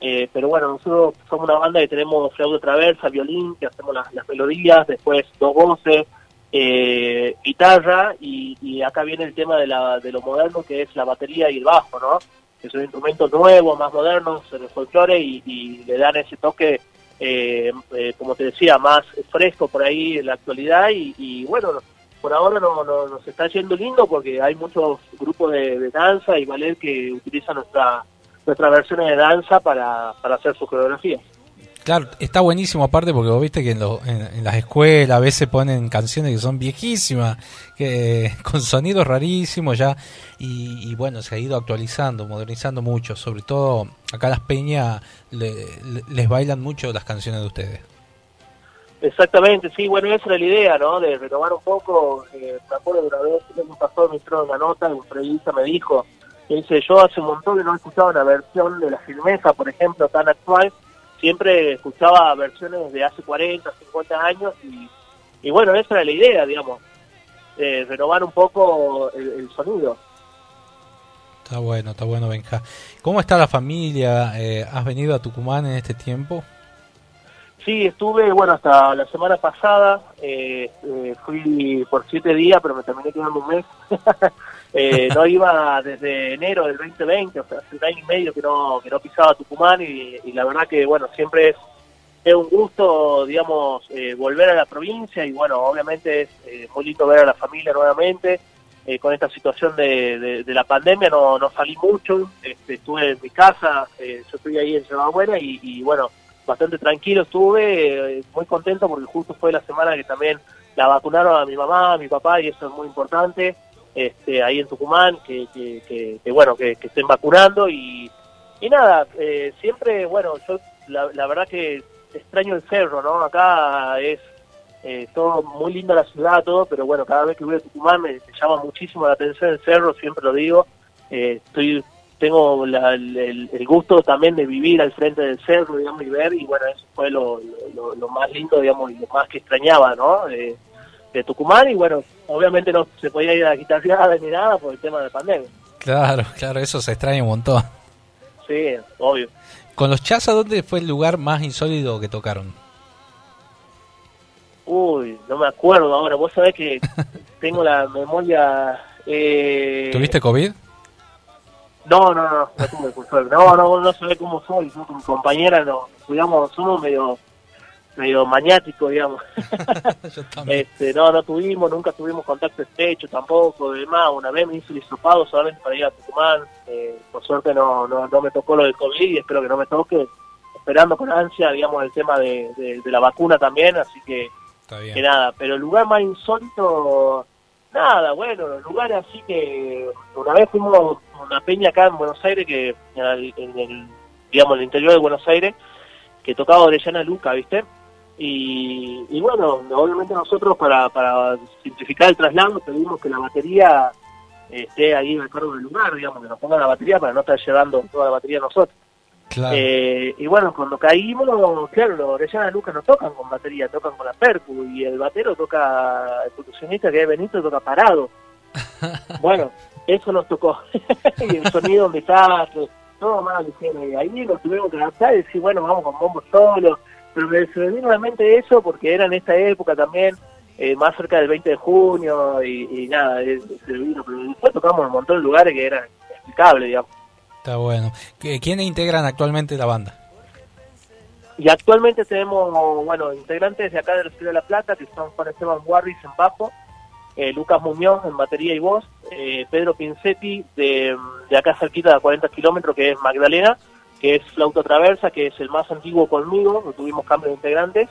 Eh, pero bueno, nosotros somos una banda que tenemos flauta traversa, violín, que hacemos las, melodías, después dos voces, eh, guitarra, y, y acá viene el tema de, la, de lo moderno que es la batería y el bajo, ¿no? Que son instrumentos nuevos, más modernos en el folclore y, y le dan ese toque, eh, eh, como te decía, más fresco por ahí en la actualidad y, y bueno, por ahora no, no- nos está yendo lindo porque hay muchos grupos de, de danza y ballet que utilizan nuestra nuestras versiones de danza para, para hacer sus coreografías. Claro, está buenísimo aparte porque vos viste que en, lo- en- las escuelas a veces ponen canciones que son viejísimas, que con sonidos rarísimos ya, y, y bueno, se ha ido actualizando, modernizando mucho, sobre todo acá las peñas le- le- les bailan mucho las canciones de ustedes. Exactamente, sí, bueno, esa era la idea, ¿no? De renovar un poco. Eh, me acuerdo de una vez que me pasó, me entró una nota, un periodista me dijo, que dice, yo hace un montón que no escuchaba una versión de la firmeza, por ejemplo, tan actual, siempre escuchaba versiones de hace 40, 50 años, y, y bueno, esa era la idea, digamos, eh, renovar un poco el, el sonido. Está bueno, está bueno, Benja. ¿Cómo está la familia? Eh, ¿Has venido a Tucumán en este tiempo? Sí, estuve, bueno, hasta la semana pasada, eh, eh, fui por siete días, pero me terminé quedando un mes. Eh, no iba desde enero del 2020, o hace un año y medio que no, que no pisaba Tucumán y, la verdad que, bueno, siempre es, es un gusto, digamos, eh, volver a la provincia y, bueno, obviamente es eh, muy lindo ver a la familia nuevamente. Eh, con esta situación de, de- la pandemia no, no salí mucho, este, estuve en mi casa, eh, yo estoy ahí en Buena y, y, bueno, bastante tranquilo estuve, eh, muy contento porque justo fue la semana que también la vacunaron a mi mamá, a mi papá y eso es muy importante, este, ahí en Tucumán, que, que, que- que, bueno, que, estén vacunando y, y nada, eh, siempre, bueno, yo la, la verdad que extraño el cerro, ¿no? Acá es eh, todo muy linda la ciudad, todo, pero bueno, cada vez que voy a Tucumán me, llama muchísimo la atención el cerro, siempre lo digo, eh, estoy tengo el, gusto también de vivir al frente del cerro, digamos, y ver, y bueno, eso fue lo, lo, lo más lindo, digamos, y lo más que extrañaba, ¿no? De, Tucumán, y bueno, obviamente no se podía ir a nada ni nada por el tema de la pandemia. Claro, claro, eso se extraña un montón. Sí, obvio. Con los Chaza, ¿dónde fue el lugar más insólito que tocaron? Uy, no me acuerdo ahora, vos sabés que tengo la memoria... Eh... ¿Tuviste COVID? No, no, no, no tuve. No, no, no sé cómo soy. Yo con mi compañera no, digamos, somos medio medio maniáticos, digamos. Este, no, no tuvimos, nunca tuvimos contacto estrecho tampoco, demás. Una vez me hice el hisopado solamente para ir a Tucumán. Eh, por suerte no, no, no me tocó lo del COVID y espero que no me toque. Esperando con ansia, digamos, el tema de, de, de la vacuna también, así que, Está que nada. Pero el lugar más insólito, nada, bueno, los lugares así que una vez fuimos a una peña acá en Buenos Aires, que en el, en el, digamos, en el interior de Buenos Aires, que tocaba Orellana Luca, ¿viste? Y, y bueno, obviamente nosotros para, para simplificar el traslado pedimos que la batería esté ahí a cargo del lugar, digamos, que nos pongan la batería para no estar llevando toda la batería nosotros. Claro. Eh, y bueno, cuando caímos, claro, los Orellana Lucas no tocan con batería, tocan con la percu, y el batero toca, el percusionista que es Benito toca parado. bueno, eso nos tocó. y el sonido, un desastre, todo mal, y ahí nos tuvimos que adaptar y decir, bueno, vamos con bombo solo. Pero me, vino a la mente eso porque era en esta época también, eh, más cerca del 20 de junio, y, y nada, eh, se vino. Pero después tocamos un montón de lugares que eran inexplicables, digamos. Está bueno. ¿Qué- ¿Quiénes integran actualmente la banda? Y actualmente tenemos, bueno, integrantes de acá de la Ciudad de La Plata, que son Juan Esteban Warris en bajo, eh, Lucas Muñoz en batería y voz, eh, Pedro Pincetti de, de acá cerquita de 40 kilómetros, que es Magdalena, que es flauta traversa, que es el más antiguo conmigo, no tuvimos cambio de integrantes.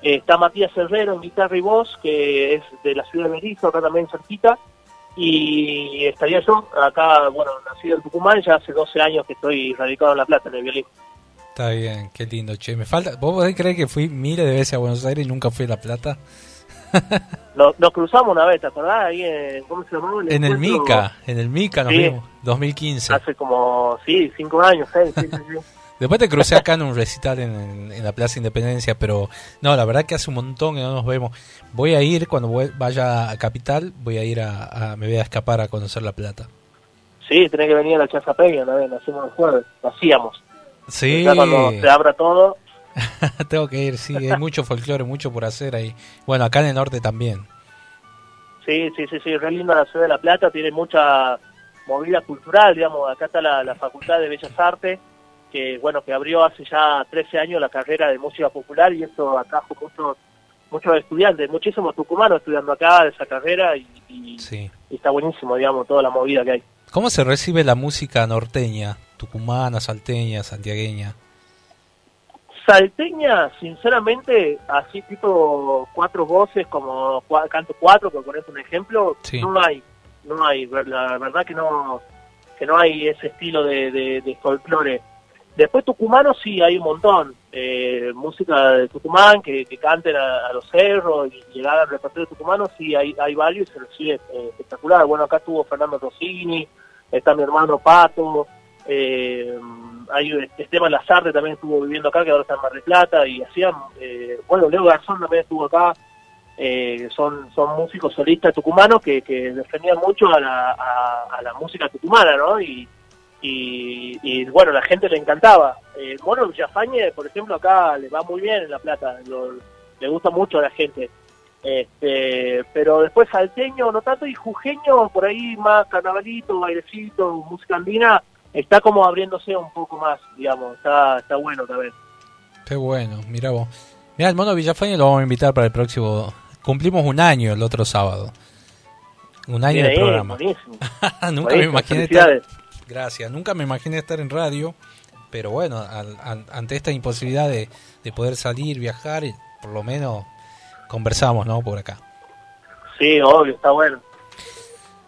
Eh, está Matías Herrero en guitarra y voz, que es de la ciudad de Berizo, acá también cerquita. Y estaría yo, acá, bueno, nacido en Tucumán, ya hace 12 años que estoy radicado en La Plata, en el violín. Está bien, qué lindo, che. Me falta. ¿Vos podés creer que fui miles de veces a Buenos Aires y nunca fui a La Plata? Nos, nos cruzamos una vez, ¿te acordás? Ahí en, ¿cómo se llamaba? En el? Mica, en el Mica nos Sí. vimos, 2015. Hace como, sí, cinco años, seis, sí, sí, sí. Después te crucé acá en un recital en, la Plaza Independencia, pero no, la verdad que hace un montón que no nos vemos. Voy a ir cuando voy- vaya a Capital, voy a ir a, a- me voy a escapar a conocer La Plata. Sí, tenés que venir a la Chaza Peña una vez, hacemos el jueves, lo hacíamos. Sí, Ya cuando se abra todo, tengo que ir, sí, hay mucho folclore, mucho por hacer ahí. Bueno, acá en el norte también. sí, sí, sí, sí, re linda la ciudad de La Plata, tiene mucha movida cultural, digamos, acá está la, la Facultad de Bellas Artes, que bueno, que abrió hace ya 13 años la carrera de música popular y eso atrajo muchos muchos estudiantes, muchísimos tucumanos estudiando acá de esa carrera y, y- Sí. y está buenísimo, digamos, toda la movida que hay. ¿Cómo se recibe la música norteña? Tucumana, salteña, santiagueña. Salteña, sinceramente, así tipo cuatro voces, como canto cuatro, por ponerte un ejemplo, Sí. no hay, no hay, la verdad que no, que no hay ese estilo de, de, de folclore. Después tucumano sí hay un montón, eh, música de Tucumán que, que canten a, a los cerros y llegar al repertorio tucumano, sí hay, hay varios y se recibe eh, espectacular. Bueno, acá estuvo Fernando Rossini, está mi hermano Pato, eh, hay Esteban Lazarte también estuvo viviendo acá, que ahora está en Mar del Plata, y hacían, eh, bueno, Leo Garzón también estuvo acá, eh, son, son músicos solistas tucumanos que, que defendían mucho a la, a, la música tucumana, ¿no? Y, y, bueno, la gente le encantaba. Eh, Mono Villafañe, por ejemplo, acá le va muy bien en La Plata, le gusta mucho a la gente. Este, pero después salteño no tanto y jujeño por ahí más carnavalito, bailecito, música andina, está como abriéndose un poco más, digamos, está, está bueno también. Qué bueno, mira vos. Mira, el mono Villafañe lo vamos a invitar para el próximo. Cumplimos un año el otro sábado. Un año Bien de programa. buenísimo. Nunca me imaginé estar. Gracias. Nunca me imaginé estar en radio, pero bueno, al- al- ante esta imposibilidad de, de poder salir, viajar, por lo menos conversamos, ¿no? Por acá. Sí, obvio, está bueno.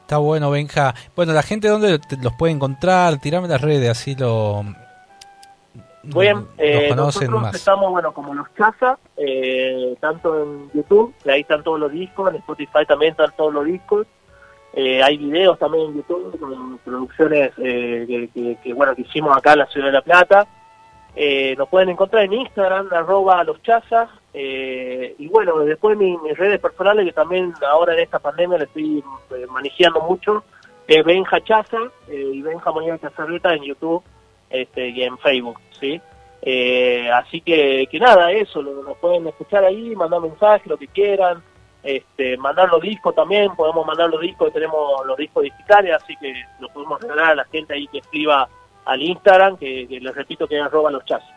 Está bueno, Benja. Bueno, la gente, ¿dónde los puede encontrar? Tirame las redes, así lo. Bien, eh, conocen nosotros más. estamos, bueno, como los Chaza, eh, tanto en YouTube, que ahí están todos los discos, en Spotify también están todos los discos. Eh, hay videos también en YouTube con producciones eh, que, que- que, bueno que hicimos acá en la ciudad de La Plata. Eh, nos pueden encontrar en Instagram, arroba los chazas. eh, y bueno, después mi- mis redes personales, que también ahora en esta pandemia le estoy eh, manejando mucho, es Benja Chaza eh, y Benja Mañana Chazarreta en YouTube este, y en Facebook, ¿sí? Eh, así que, que nada, eso, lo, nos pueden escuchar ahí, mandar mensajes, lo que quieran, este, mandar los discos también, podemos mandar los discos, tenemos los discos digitales, así que los podemos regalar a la gente ahí que escriba al Instagram, que, que les repito que es arroba los chazos.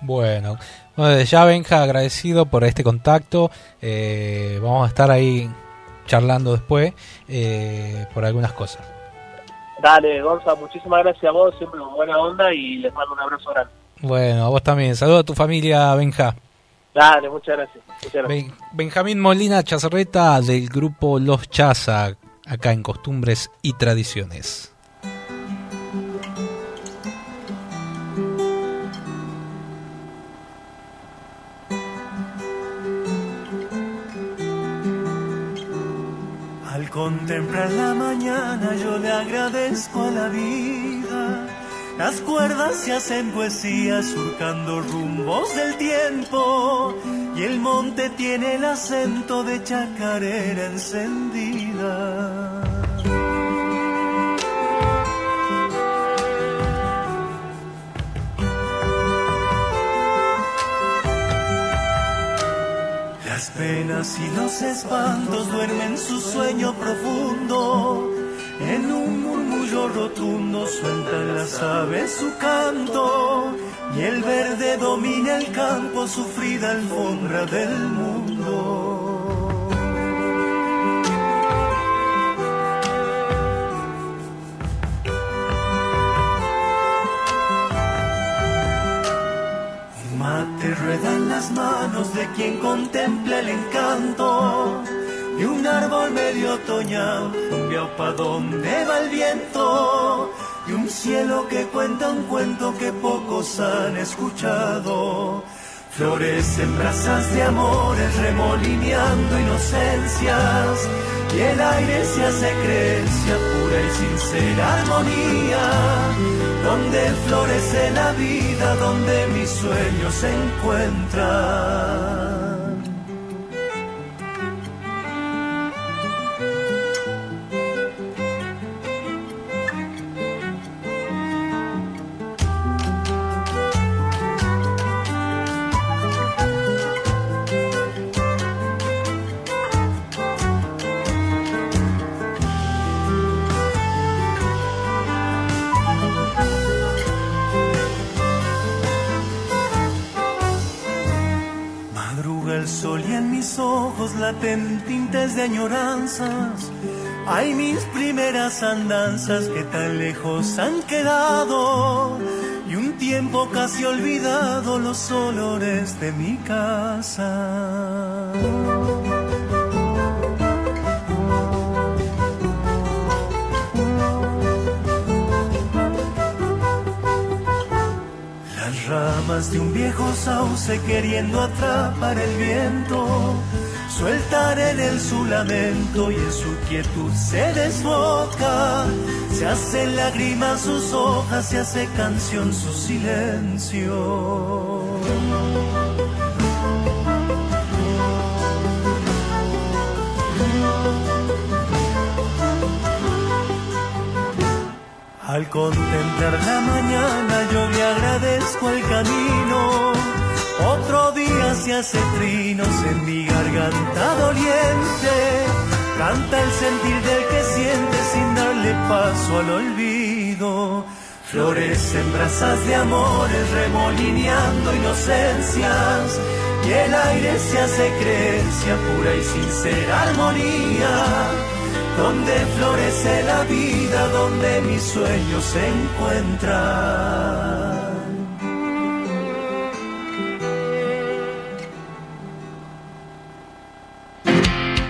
Bueno, bueno, desde ya Benja, agradecido por este contacto. Eh, vamos a estar ahí charlando después eh, por algunas cosas. Dale, Gonza, muchísimas gracias a vos, siempre con buena onda y les mando un abrazo grande. Bueno, a vos también. Saludos a tu familia, Benja. Dale, muchas gracias. Muchas gracias. Ben- Benjamín Molina Chazarreta del grupo Los Chaza, acá en Costumbres y Tradiciones. Contemplar la mañana yo le agradezco a la vida. Las cuerdas se hacen poesía surcando rumbos del tiempo y el monte tiene el acento de chacarera encendida. Las penas y los espantos duermen su sueño profundo. En un murmullo rotundo sueltan las aves su canto. Y el verde domina el campo, sufrida alfombra del mundo. Un mate rueda en las manos de quien contempla el encanto. De un árbol medio otoñal, un pa' donde va el viento y un cielo que cuenta un cuento que pocos han escuchado. Florecen brasas de amores remolineando inocencias. Y el aire se hace creencia pura y sincera armonía donde florece la vida, donde mis sueños se encuentran. Laten tintes de añoranzas. Hay mis primeras andanzas que tan lejos han quedado. Y un tiempo casi olvidado los olores de mi casa. Las ramas de un viejo sauce queriendo atrapar el viento, sueltan en él su lamento y en su quietud se desboca. Se hacen lágrimas sus hojas, se hace canción su silencio. Al contemplar la mañana yo le agradezco el camino. Otro día se hace trinos en mi garganta doliente. Canta el sentir del que siente sin darle paso al olvido. Florecen brasas de amores remolineando inocencias. Y el aire se hace creencia pura y sincera armonía donde florece la vida, donde mis sueños se encuentran.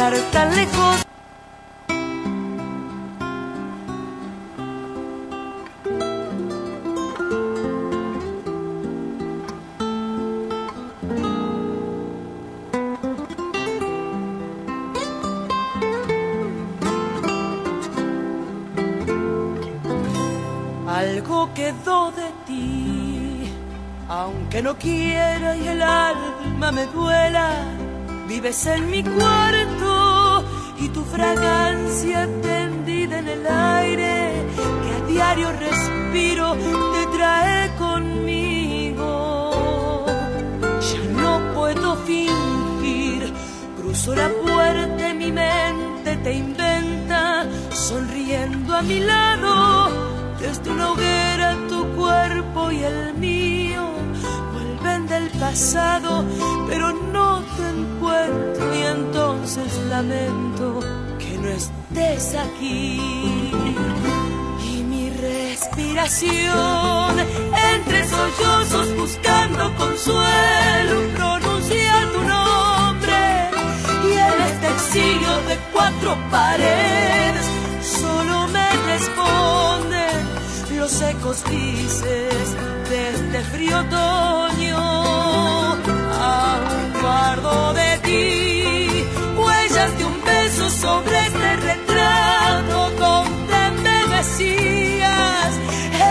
estar tan lejos. Algo quedó de ti, aunque no quiera y el alma me duela. Vives en mi cuarto pasado, pero no te encuentro y entonces lamento que no estés aquí. Y mi respiración entre sollozos buscando consuelo pronuncia tu nombre y en este de cuatro paredes solo me responden los ecos grises de este frío otoño. Guardo de ti huellas de un beso sobre este retrato donde me decías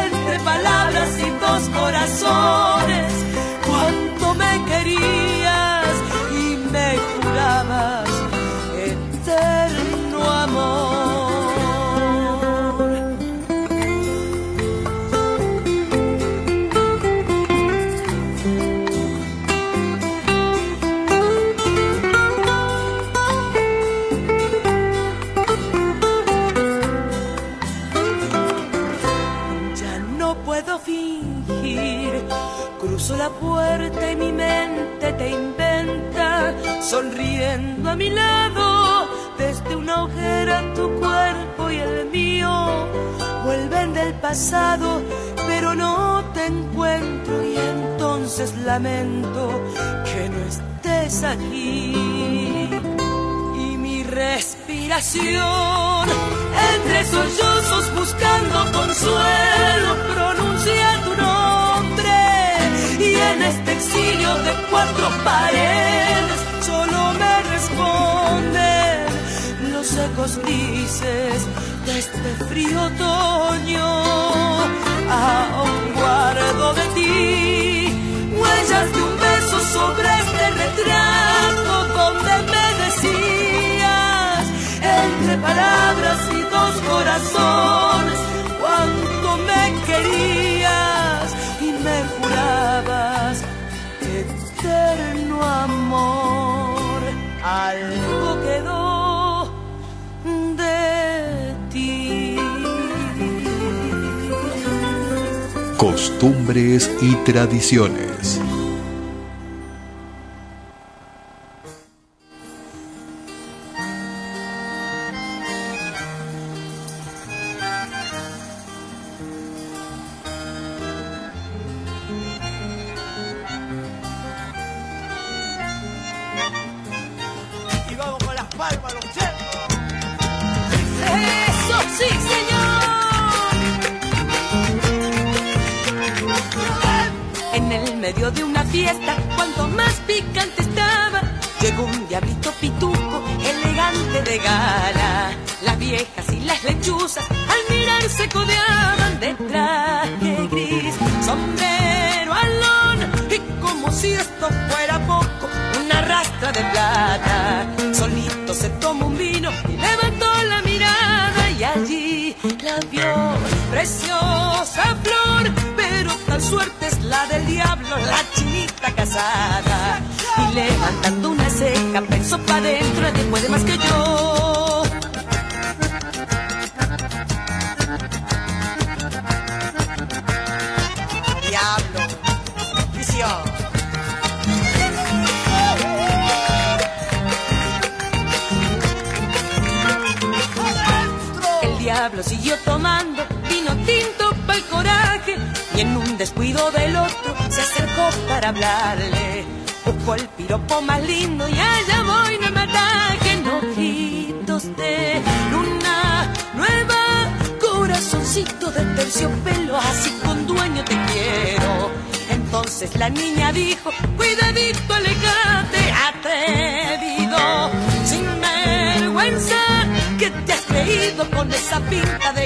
entre palabras y dos corazones cuánto me querías a mi lado. Desde una ojera tu cuerpo y el mío vuelven del pasado, pero no te encuentro y entonces lamento que no estés aquí y mi respiración entre sollozos buscando consuelo pronuncia tu nombre y en este exilio de cuatro paredes los ecos grises de este frío otoño. Aún guardo de ti huellas de un beso sobre este retrato donde me decías entre palabras y dos corazones cuánto me querías y me jurabas eterno amor algo quedó de ti Costumbres y tradiciones.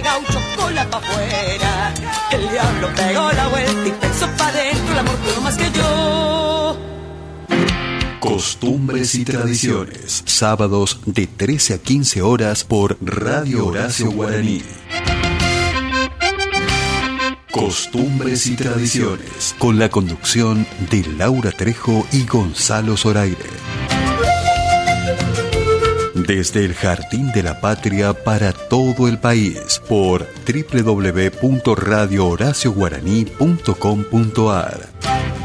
gaucho cola pa' afuera. El diablo pegó la vuelta y pensó pa' dentro el amor no más que yo. Costumbres y tradiciones, sábados de 13 a 15 horas por Radio Horacio Guaraní. Costumbres y tradiciones, con la conducción de Laura Trejo y Gonzalo Zoraire. Desde el Jardín de la Patria para todo el país por www.radiohoracioguaraní.com.ar.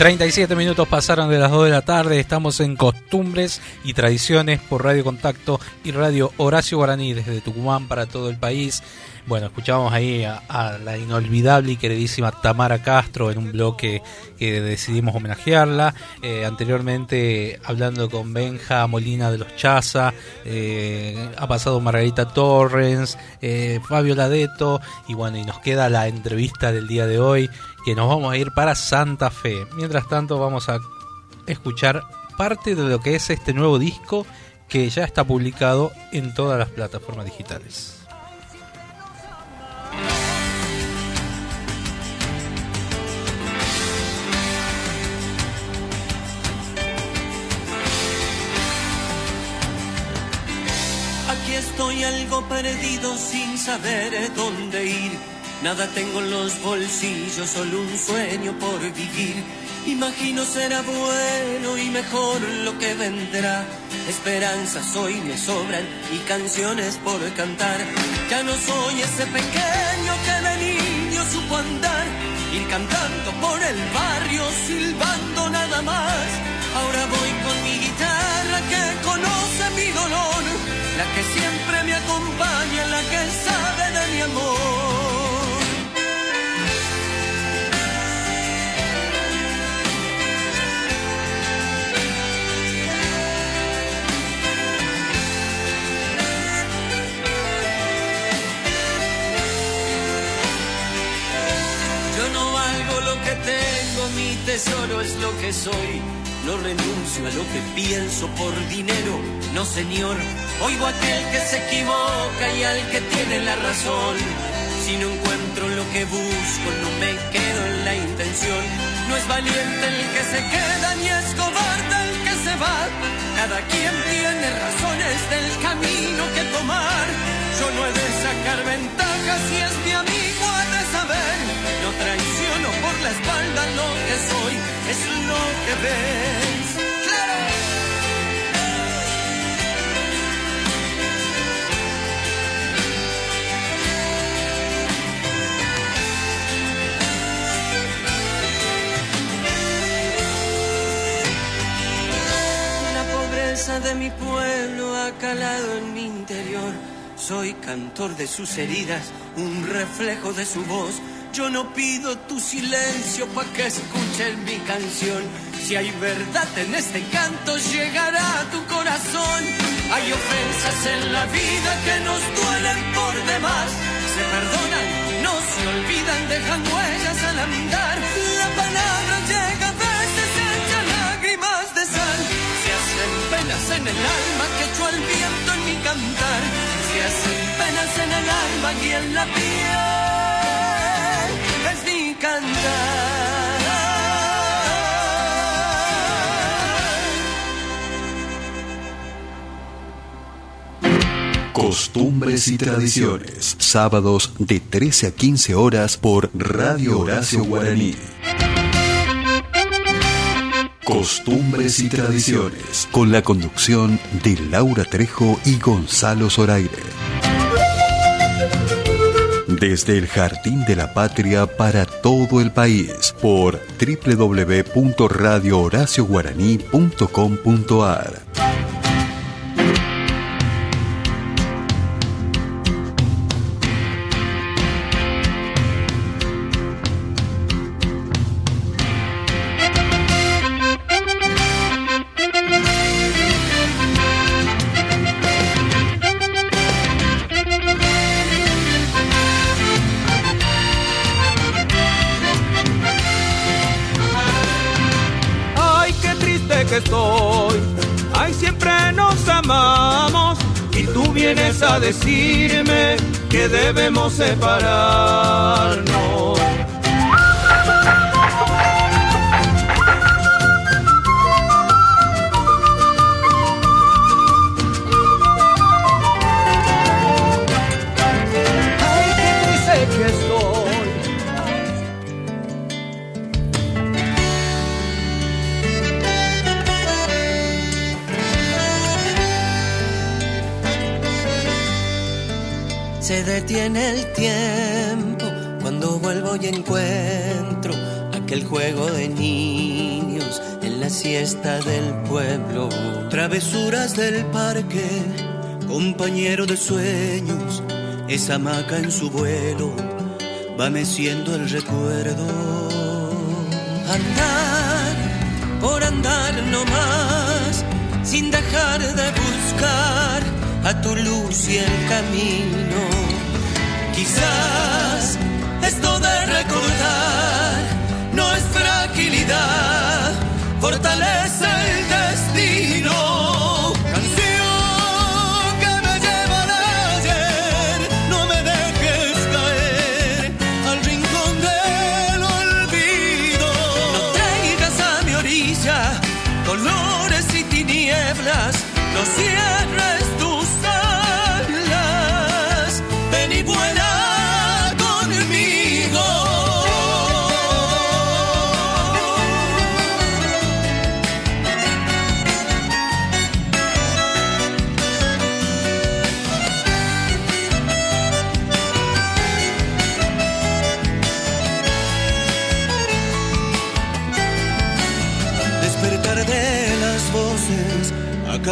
37 minutos pasaron de las 2 de la tarde, estamos en Costumbres y Tradiciones por Radio Contacto y Radio Horacio Guaraní desde Tucumán para todo el país. Bueno, escuchábamos ahí a, la inolvidable y queridísima Tamara Castro en un bloque que decidimos homenajearla. Eh, anteriormente hablando con Benja Molina de los Chaza, eh, ha pasado Margarita Torrens, eh, Fabio Ladeto y bueno, y nos queda la entrevista del día de hoy que nos vamos a ir para Santa Fe. Mientras tanto vamos a escuchar parte de lo que es este nuevo disco que ya está publicado en todas las plataformas digitales. Perdido sin saber dónde ir. Nada tengo en los bolsillos, solo un sueño por vivir. Imagino será bueno y mejor lo que vendrá. Esperanzas hoy me sobran y canciones por cantar. Ya no soy ese pequeño que de niño supo andar. Ir cantando por el barrio, silbando nada más. Ahora voy con mi guitarra que conoce mi dolor. La que siempre acompaña, la que sabe de mi amor. Yo no valgo lo que tengo, mi tesoro es lo que soy. No renuncio a lo que pienso por dinero, no señor. Oigo a aquel que se equivoca y al que tiene la razón. Si no encuentro lo que busco, no me quedo en la intención. No es valiente el que se queda, ni es cobarde el que se va. Cada quien tiene razones del camino que tomar. Yo no he de sacar ventaja si es mi amigo, ha de saber. No la espalda lo que soy, es lo que ves. La pobreza de mi pueblo ha calado en mi interior. Soy cantor de sus heridas, un reflejo de su voz. Yo no pido tu silencio pa' que escuchen mi canción. Si hay verdad en este canto, llegará a tu corazón. Hay ofensas en la vida que nos duelen por demás. Se perdonan, no se olvidan, dejan huellas al andar. La palabra llega a veces hecha lágrimas de sal. Se hacen penas en el alma que echó el viento en mi cantar. Se hacen penas en el alma y en la piel. Cantar. Costumbres y tradiciones. Sábados de 13 a 15 horas por Radio Horacio Guaraní. Costumbres y tradiciones. Con la conducción de Laura Trejo y Gonzalo Zoraire. Desde el Jardín de la Patria para todo el país por www.radiohoracioguaraní.com.ar. separar. Esa hamaca en su vuelo va meciendo el recuerdo. Andar por andar no más, sin dejar de buscar a tu luz y el camino. Quizás colores y tinieblas, no cierres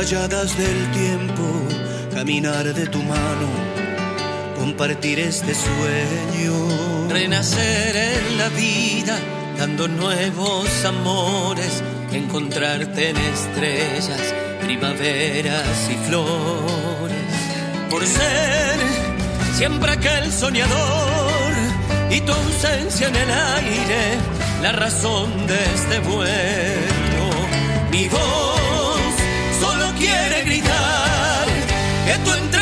acalladas del tiempo, caminar de tu mano, compartir este sueño. Renacer en la vida, dando nuevos amores, encontrarte en estrellas, primaveras y flores. Por ser siempre aquel soñador y tu ausencia en el aire, la razón de este vuelo. Mi voz que tu entrega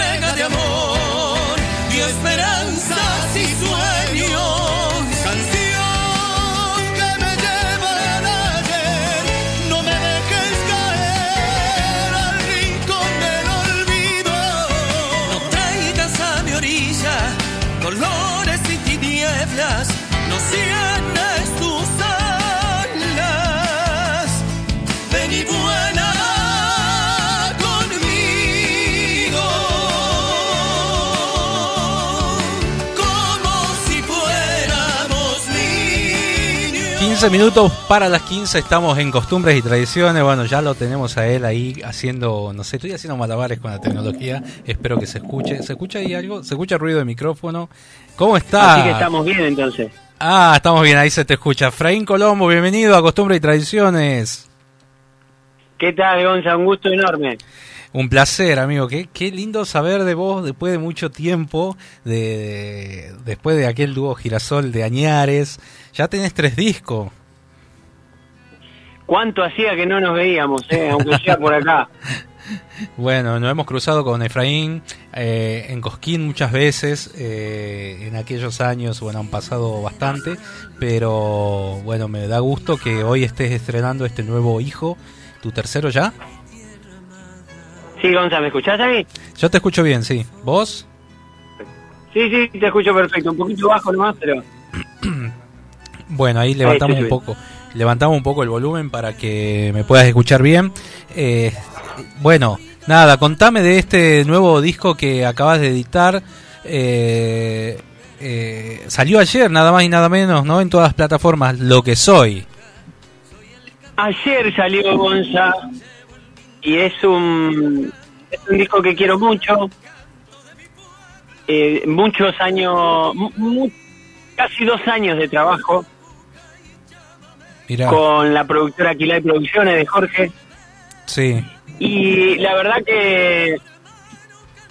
minutos para las 15, estamos en costumbres y tradiciones. Bueno, ya lo tenemos a él ahí haciendo, no sé, estoy haciendo malabares con la tecnología. Espero que se escuche. ¿Se escucha ahí algo? ¿Se escucha ruido de micrófono? ¿Cómo está? Así que estamos bien entonces. Ah, estamos bien, ahí se te escucha. Fraín Colombo, bienvenido a Costumbres y Tradiciones. ¿Qué tal, Gonza? Un gusto enorme. Un placer, amigo. Qué, qué lindo saber de vos después de mucho tiempo, de, después de aquel dúo Girasol de Añares. Ya tenés tres discos. ¿Cuánto hacía que no nos veíamos, eh? aunque sea por acá? Bueno, nos hemos cruzado con Efraín eh, en Cosquín muchas veces, eh, en aquellos años, bueno, han pasado bastante, pero bueno, me da gusto que hoy estés estrenando este nuevo hijo, tu tercero ya. Sí, Gonza, ¿me escuchás a mí? Yo te escucho bien, sí. ¿Vos? Sí, sí, te escucho perfecto. Un poquito bajo nomás, pero... Bueno, ahí levantamos Ahí un poco, levantamos un poco el volumen para que me puedas escuchar bien. Eh, bueno, nada, contame de este nuevo disco que acabas de editar. Eh, eh, salió ayer, nada más y nada menos, ¿no? En todas las plataformas, Lo que soy. Ayer salió Gonza y es un, es un disco que quiero mucho. Eh, muchos años, mu- casi dos años de trabajo Mirá, con la productora Aquilay Producciones de Jorge. sí. Y la verdad que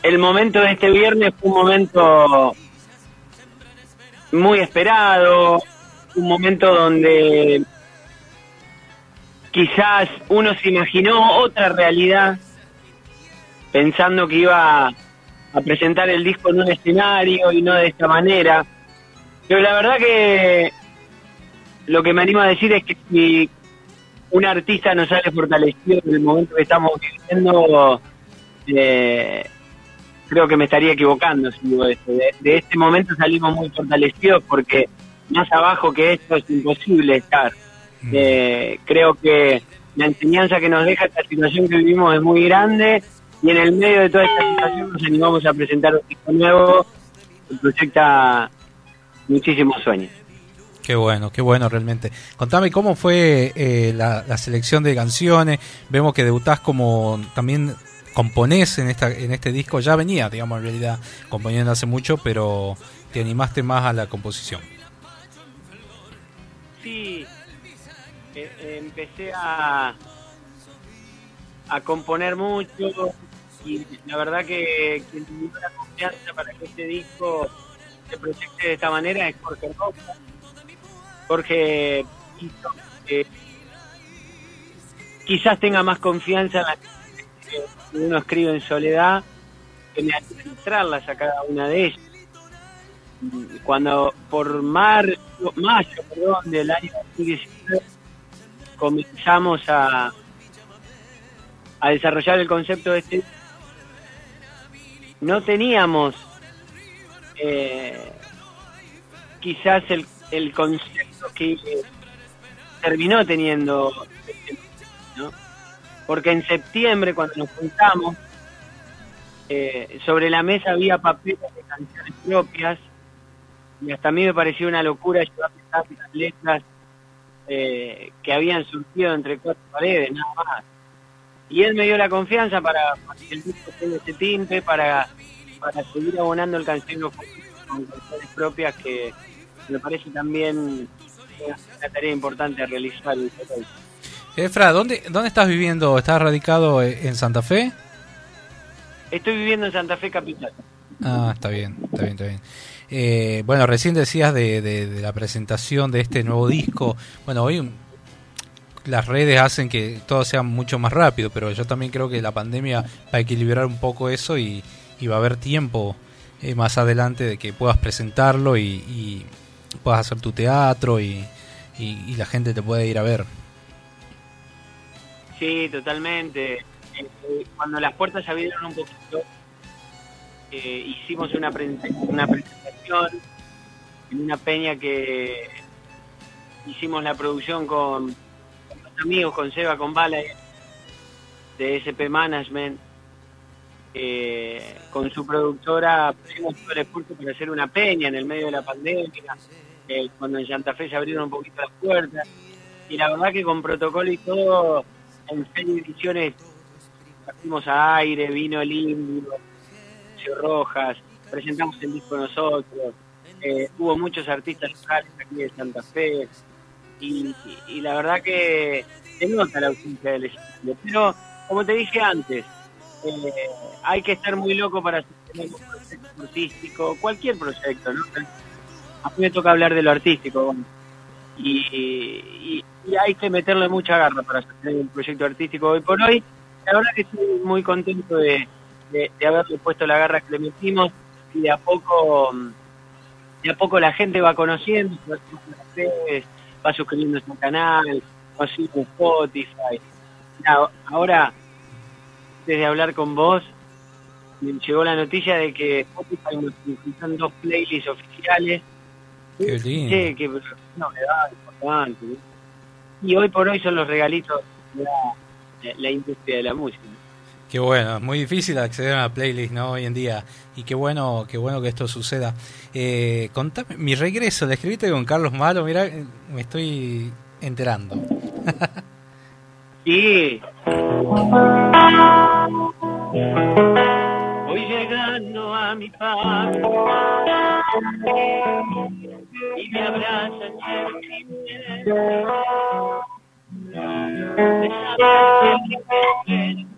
el momento de este viernes fue un momento muy esperado, un momento donde quizás uno se imaginó otra realidad pensando que iba a presentar el disco en un escenario y no de esta manera. Pero la verdad que lo que me animo a decir es que si un artista no sale fortalecido en el momento que estamos viviendo, eh, creo que me estaría equivocando si digo esto. De, de este momento salimos muy fortalecidos porque más abajo que esto es imposible estar. Eh, creo que la enseñanza que nos deja esta situación que vivimos es muy grande y en el medio de toda esta situación nos animamos a presentar un disco nuevo que proyecta muchísimos sueños. Qué bueno, qué bueno realmente. Contame cómo fue eh, la, la selección de canciones. Vemos que debutás como también componés en esta en este disco. Ya venía, digamos, en realidad componiendo hace mucho, pero te animaste más a la composición. Sí, empecé a, a componer mucho y la verdad que quien me la confianza para que este disco se proyecte de esta manera es Jorge Roca. Jorge quizás tenga más confianza en la que uno escribe en soledad que me ayude a cada una de ellas. Cuando por mar, mayo del año 2019 comenzamos a, a desarrollar el concepto de este no teníamos eh, quizás el, el concepto que terminó teniendo ¿no? porque en septiembre cuando nos juntamos eh, sobre la mesa había papeles de canciones propias y hasta a mí me pareció una locura llevar las letras eh, que habían surgido entre cuatro paredes, nada más. Y él me dio la confianza para, para que el disco tenga ese tinte, para, para seguir abonando el canción con canciones propias que me parece también una tarea importante a realizar. Efra, ¿dónde, ¿dónde estás viviendo? ¿Estás radicado eh, en Santa Fe? Estoy viviendo en Santa Fe Capital. Ah, está bien, está bien, está bien. Eh, bueno, recién decías de, de, la presentación de este nuevo disco. Bueno, hoy las redes hacen que todo sea mucho más rápido, pero yo también creo que la pandemia va a equilibrar un poco eso y, va a haber tiempo eh, más adelante de que puedas presentarlo y, y puedas hacer tu teatro y, y, la gente te pueda ir a ver. Sí, totalmente. Eh, cuando las puertas se abrieron un poquito, hicimos una, pre una presentación en una peña que hicimos la producción con, los amigos, con Seba, con Bala de SP Management, eh, con su productora pusimos todo el esfuerzo para hacer una peña en el medio de la pandemia, eh, cuando en Santa Fe se abrieron un poquito las puertas, y la verdad que con protocolo y todo, en seis ediciones partimos a aire, vino el indio, Rojas, presentamos el disco nosotros, eh, hubo muchos artistas locales aquí de Santa Fe y, la verdad que se nota la ausencia del estilo. Pero, como te dije antes, eh, hay que estar muy loco para sostener un proyecto artístico, cualquier proyecto, ¿no? A mí me toca hablar de lo artístico, y, hay que meterle mucha garra para sostener un proyecto artístico hoy por hoy. La verdad que estoy muy contento de de, de, haberle puesto la garra que le metimos y de a poco de a poco la gente va conociendo va, va suscribiéndose al canal subiendo Spotify. Ahora desde hablar con vos me llegó la noticia de que Spotify nos incluyeron dos playlists oficiales. Qué lindo. Sí, que novedad importante y hoy por hoy son los regalitos de la, la industria de la música Qué bueno, es muy difícil acceder a una playlist ¿no? hoy en día y qué bueno, qué bueno que esto suceda. Eh, contame, mi regreso, ¿le escribiste con Carlos Malo? Mira, me estoy enterando. sí. Voy llegando a mi padre y me abraza el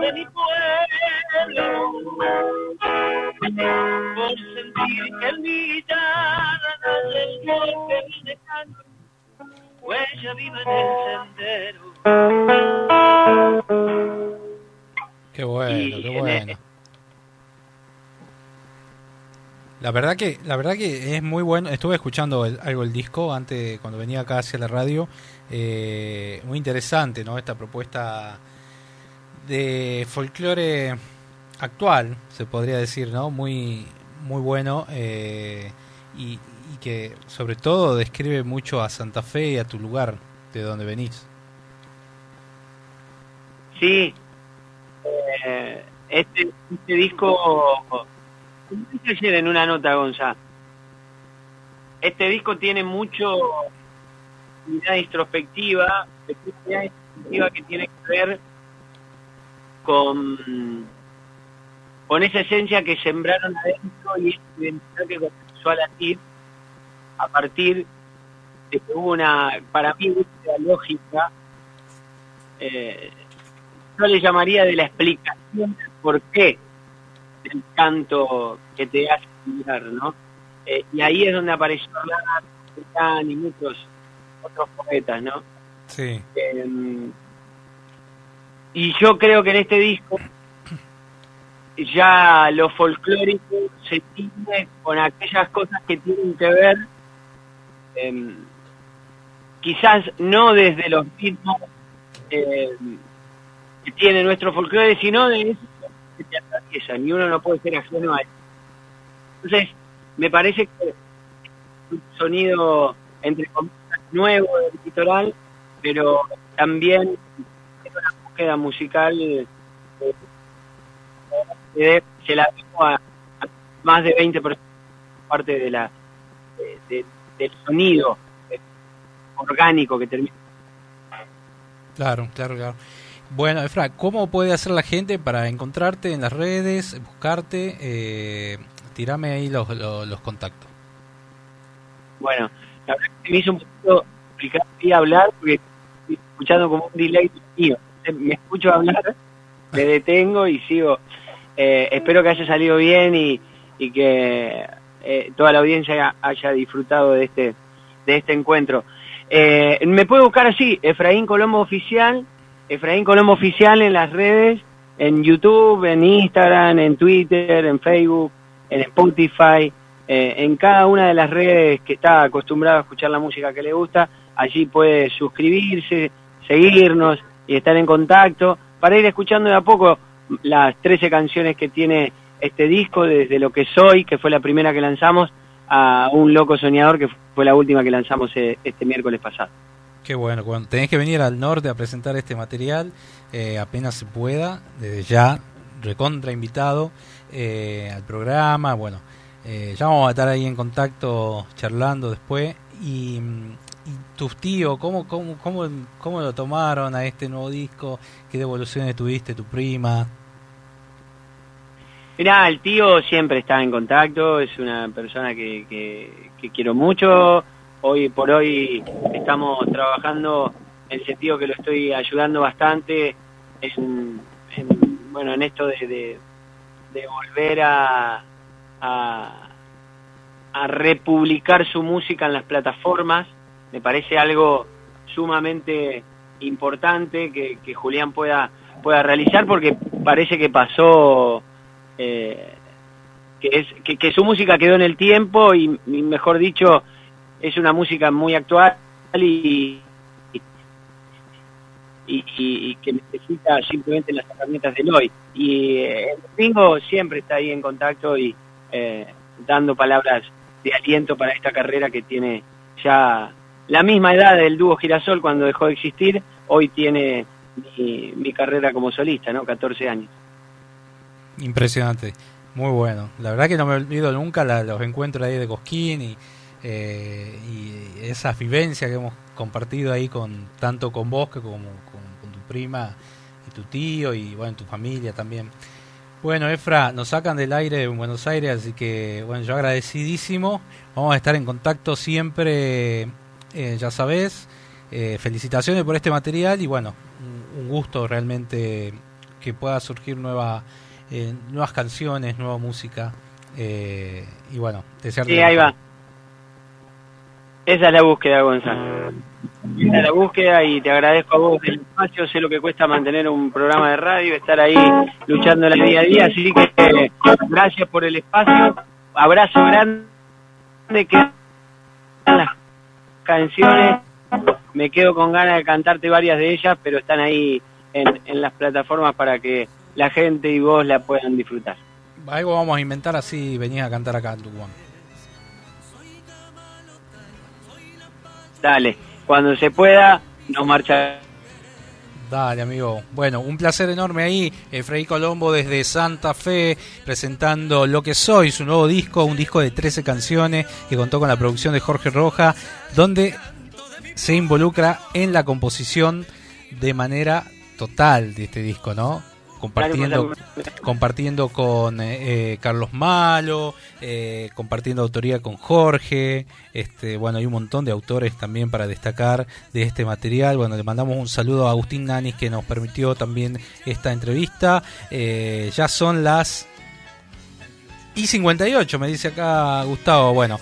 de mi pueblo por sentir que golpe huella viva en el sendero qué bueno, qué bueno La verdad que la verdad que es muy bueno. Estuve escuchando el- algo el disco antes cuando venía acá hacia la radio. Eh, muy interesante, ¿no? Esta propuesta de folclore actual, se podría decir, ¿no? Muy muy bueno eh, y, que sobre todo describe mucho a Santa Fe y a tu lugar de donde venís. Sí, eh, este, este disco, dije ayer en una nota, Gonza, este disco tiene mucho mirada introspectiva, introspectiva que tiene que ver con, con esa esencia que sembraron adentro y esa identidad que comenzó a latir a partir de que hubo una, para mí, búsqueda lógica eh, yo le llamaría de la explicación del por qué del canto que te hace mirar, ¿no? Eh, y ahí es donde apareció Julián y muchos otros poetas, ¿no? Sí. Eh, y yo creo que en este disco ya lo folclórico se tiene con aquellas cosas que tienen que ver, eh, quizás no desde los ritmos eh, que tiene nuestro folclore, sino de esos que te y uno no puede ser ajeno a eso. Entonces, me parece que un sonido, entre comillas, nuevo del litoral, pero también es una búsqueda musical eh, que se la dejo a, más de 20 personas parte de la de- de- del sonido eh, orgánico que termina Claro, claro, claro. Bueno, Efra, ¿cómo puede hacer la gente para encontrarte en las redes, buscarte? Eh, tirame ahí los, los, contactos. Bueno, la verdad que me hizo un poquito complicado hablar porque estoy escuchando como un delay mío. Me escucho hablar, me detengo y sigo. Eh, espero que haya salido bien y, y que eh, toda la audiencia haya, haya disfrutado de este de este encuentro. Eh, me puede buscar así, Efraín Colombo Oficial, Efraín Colombo Oficial en las redes, en YouTube, en Instagram, en Twitter, en Facebook, en Spotify, eh, en cada una de las redes que está acostumbrado a escuchar la música que le gusta, allí puede suscribirse, seguirnos y estar en contacto para ir escuchando de a poco las 13 canciones que tiene este disco, desde Lo que soy, que fue la primera que lanzamos, a Un loco soñador, que fue la última que lanzamos eh, este miércoles pasado. Qué bueno, bueno, tenés que venir al norte a presentar este material eh, apenas se pueda, desde ya, recontra invitado eh, al programa, bueno, eh, ya vamos a estar ahí en contacto charlando después. Y, y tus tíos, ¿cómo, cómo, cómo, ¿cómo lo tomaron a este nuevo disco? ¿Qué devoluciones tuviste, tu prima? Mirá, el tío siempre está en contacto, es una persona que, que, que quiero mucho. Hoy por hoy estamos trabajando en el sentido que lo estoy ayudando bastante en, en, bueno, en esto de, de, volver a, a, republicar su música en las plataformas. Me parece algo sumamente importante que, que Julián pueda, pueda realizar porque parece que pasó eh, que es que, que su música quedó en el tiempo y mejor dicho es una música muy actual y y, que necesita simplemente las herramientas del hoy. Y eh, el domingo siempre está ahí en contacto y eh, dando palabras de aliento para esta carrera que tiene ya la misma edad del dúo Girasol cuando dejó de existir hoy tiene mi, mi carrera como solista no 14 años. Impresionante, muy bueno. La verdad que no me olvido nunca la- los encuentros ahí de Cosquín y, eh, y esas vivencias que hemos compartido ahí con tanto con vos que como con, con tu prima y tu tío y bueno tu familia también. Bueno, Efra, nos sacan del aire en Buenos Aires, así que bueno, yo agradecidísimo. Vamos a estar en contacto siempre, eh, ya sabes. Eh, felicitaciones por este material y bueno, un, un gusto realmente que pueda surgir nueva, eh, nuevas canciones, nueva música. eh, y bueno, desearte Sí, ahí va. Esa es la búsqueda, Gonzalo. Esa es la búsqueda y te agradezco a vos el espacio. Sé lo que cuesta mantener un programa de radio, estar ahí luchando la día a día. Así que gracias por el espacio. abrazo grande que las canciones me quedo con ganas de cantarte varias de ellas, pero están ahí en, en las plataformas para que la gente y vos la puedan disfrutar. Algo vamos a inventar así venís a cantar acá en Tucumán. Dale, cuando se pueda, nos marcha. Dale, amigo. Bueno, un placer enorme ahí. Eh, Freddy Colombo desde Santa Fe presentando Lo que soy, su nuevo disco, un disco de 13 canciones que contó con la producción de Jorge Roja, donde se involucra en la composición de manera total de este disco, ¿no? Compartiendo compartiendo con eh, eh, Carlos Malo, eh, compartiendo autoría con Jorge, este bueno hay un montón de autores también para destacar de este material. Bueno le mandamos un saludo a Agustín Nanis que nos permitió también esta entrevista. ya son las y 58 me dice acá Gustavo. Bueno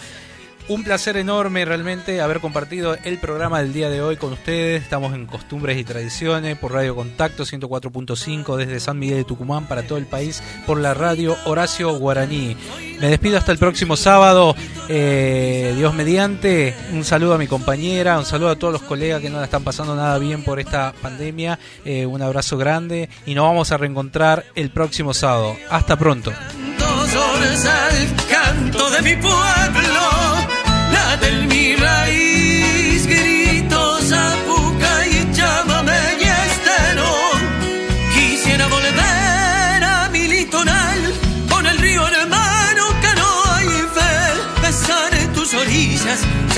un placer enorme realmente haber compartido el programa del día de hoy con ustedes. Estamos en Costumbres y Tradiciones por Radio Contacto 104.5 desde San Miguel de Tucumán para todo el país por la radio Horacio Guaraní. Me despido hasta el próximo sábado. Eh, Dios mediante. Un saludo a mi compañera, un saludo a todos los colegas que no la están pasando nada bien por esta pandemia. Eh, un abrazo grande y nos vamos a reencontrar el próximo sábado. Hasta pronto. canto de mi pueblo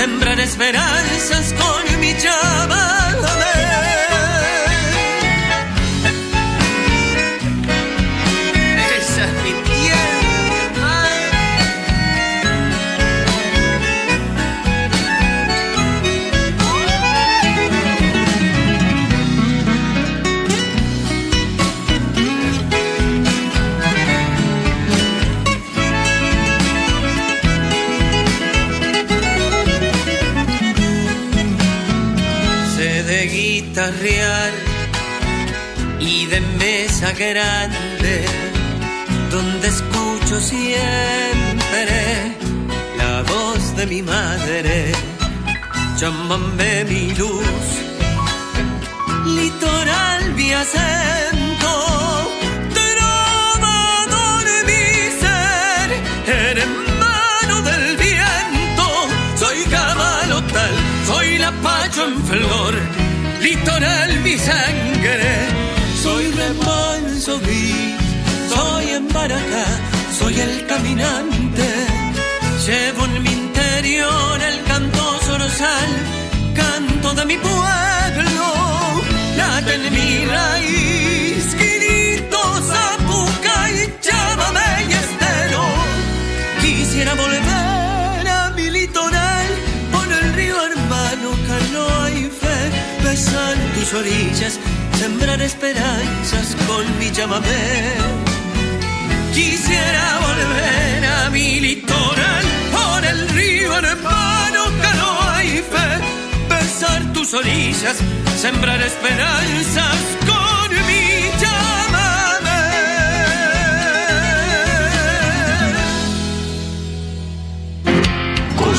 sembrar esperanzas con mi llámame. Grande donde escucho siempre la voz de mi madre. Llámame mi luz, litoral mi acento, trovador mi ser, hermano del viento, soy cabalotal, soy la pacho en flor litoral mi sangre. Soy remanso gris, soy el caminante. Llevo en mi interior el canto zorzal, canto de mi pueblo, late en mi raíz, grito zapuca y llámame y estero. Quisiera volver a mi litoral por el río hermano, canoa y fe besar tus orillas, sembrar esperanzas con mi llamamé. Quisiera volver a mi litoral, por el río hermano, canoa y fe, besar tus orillas, sembrar esperanzas con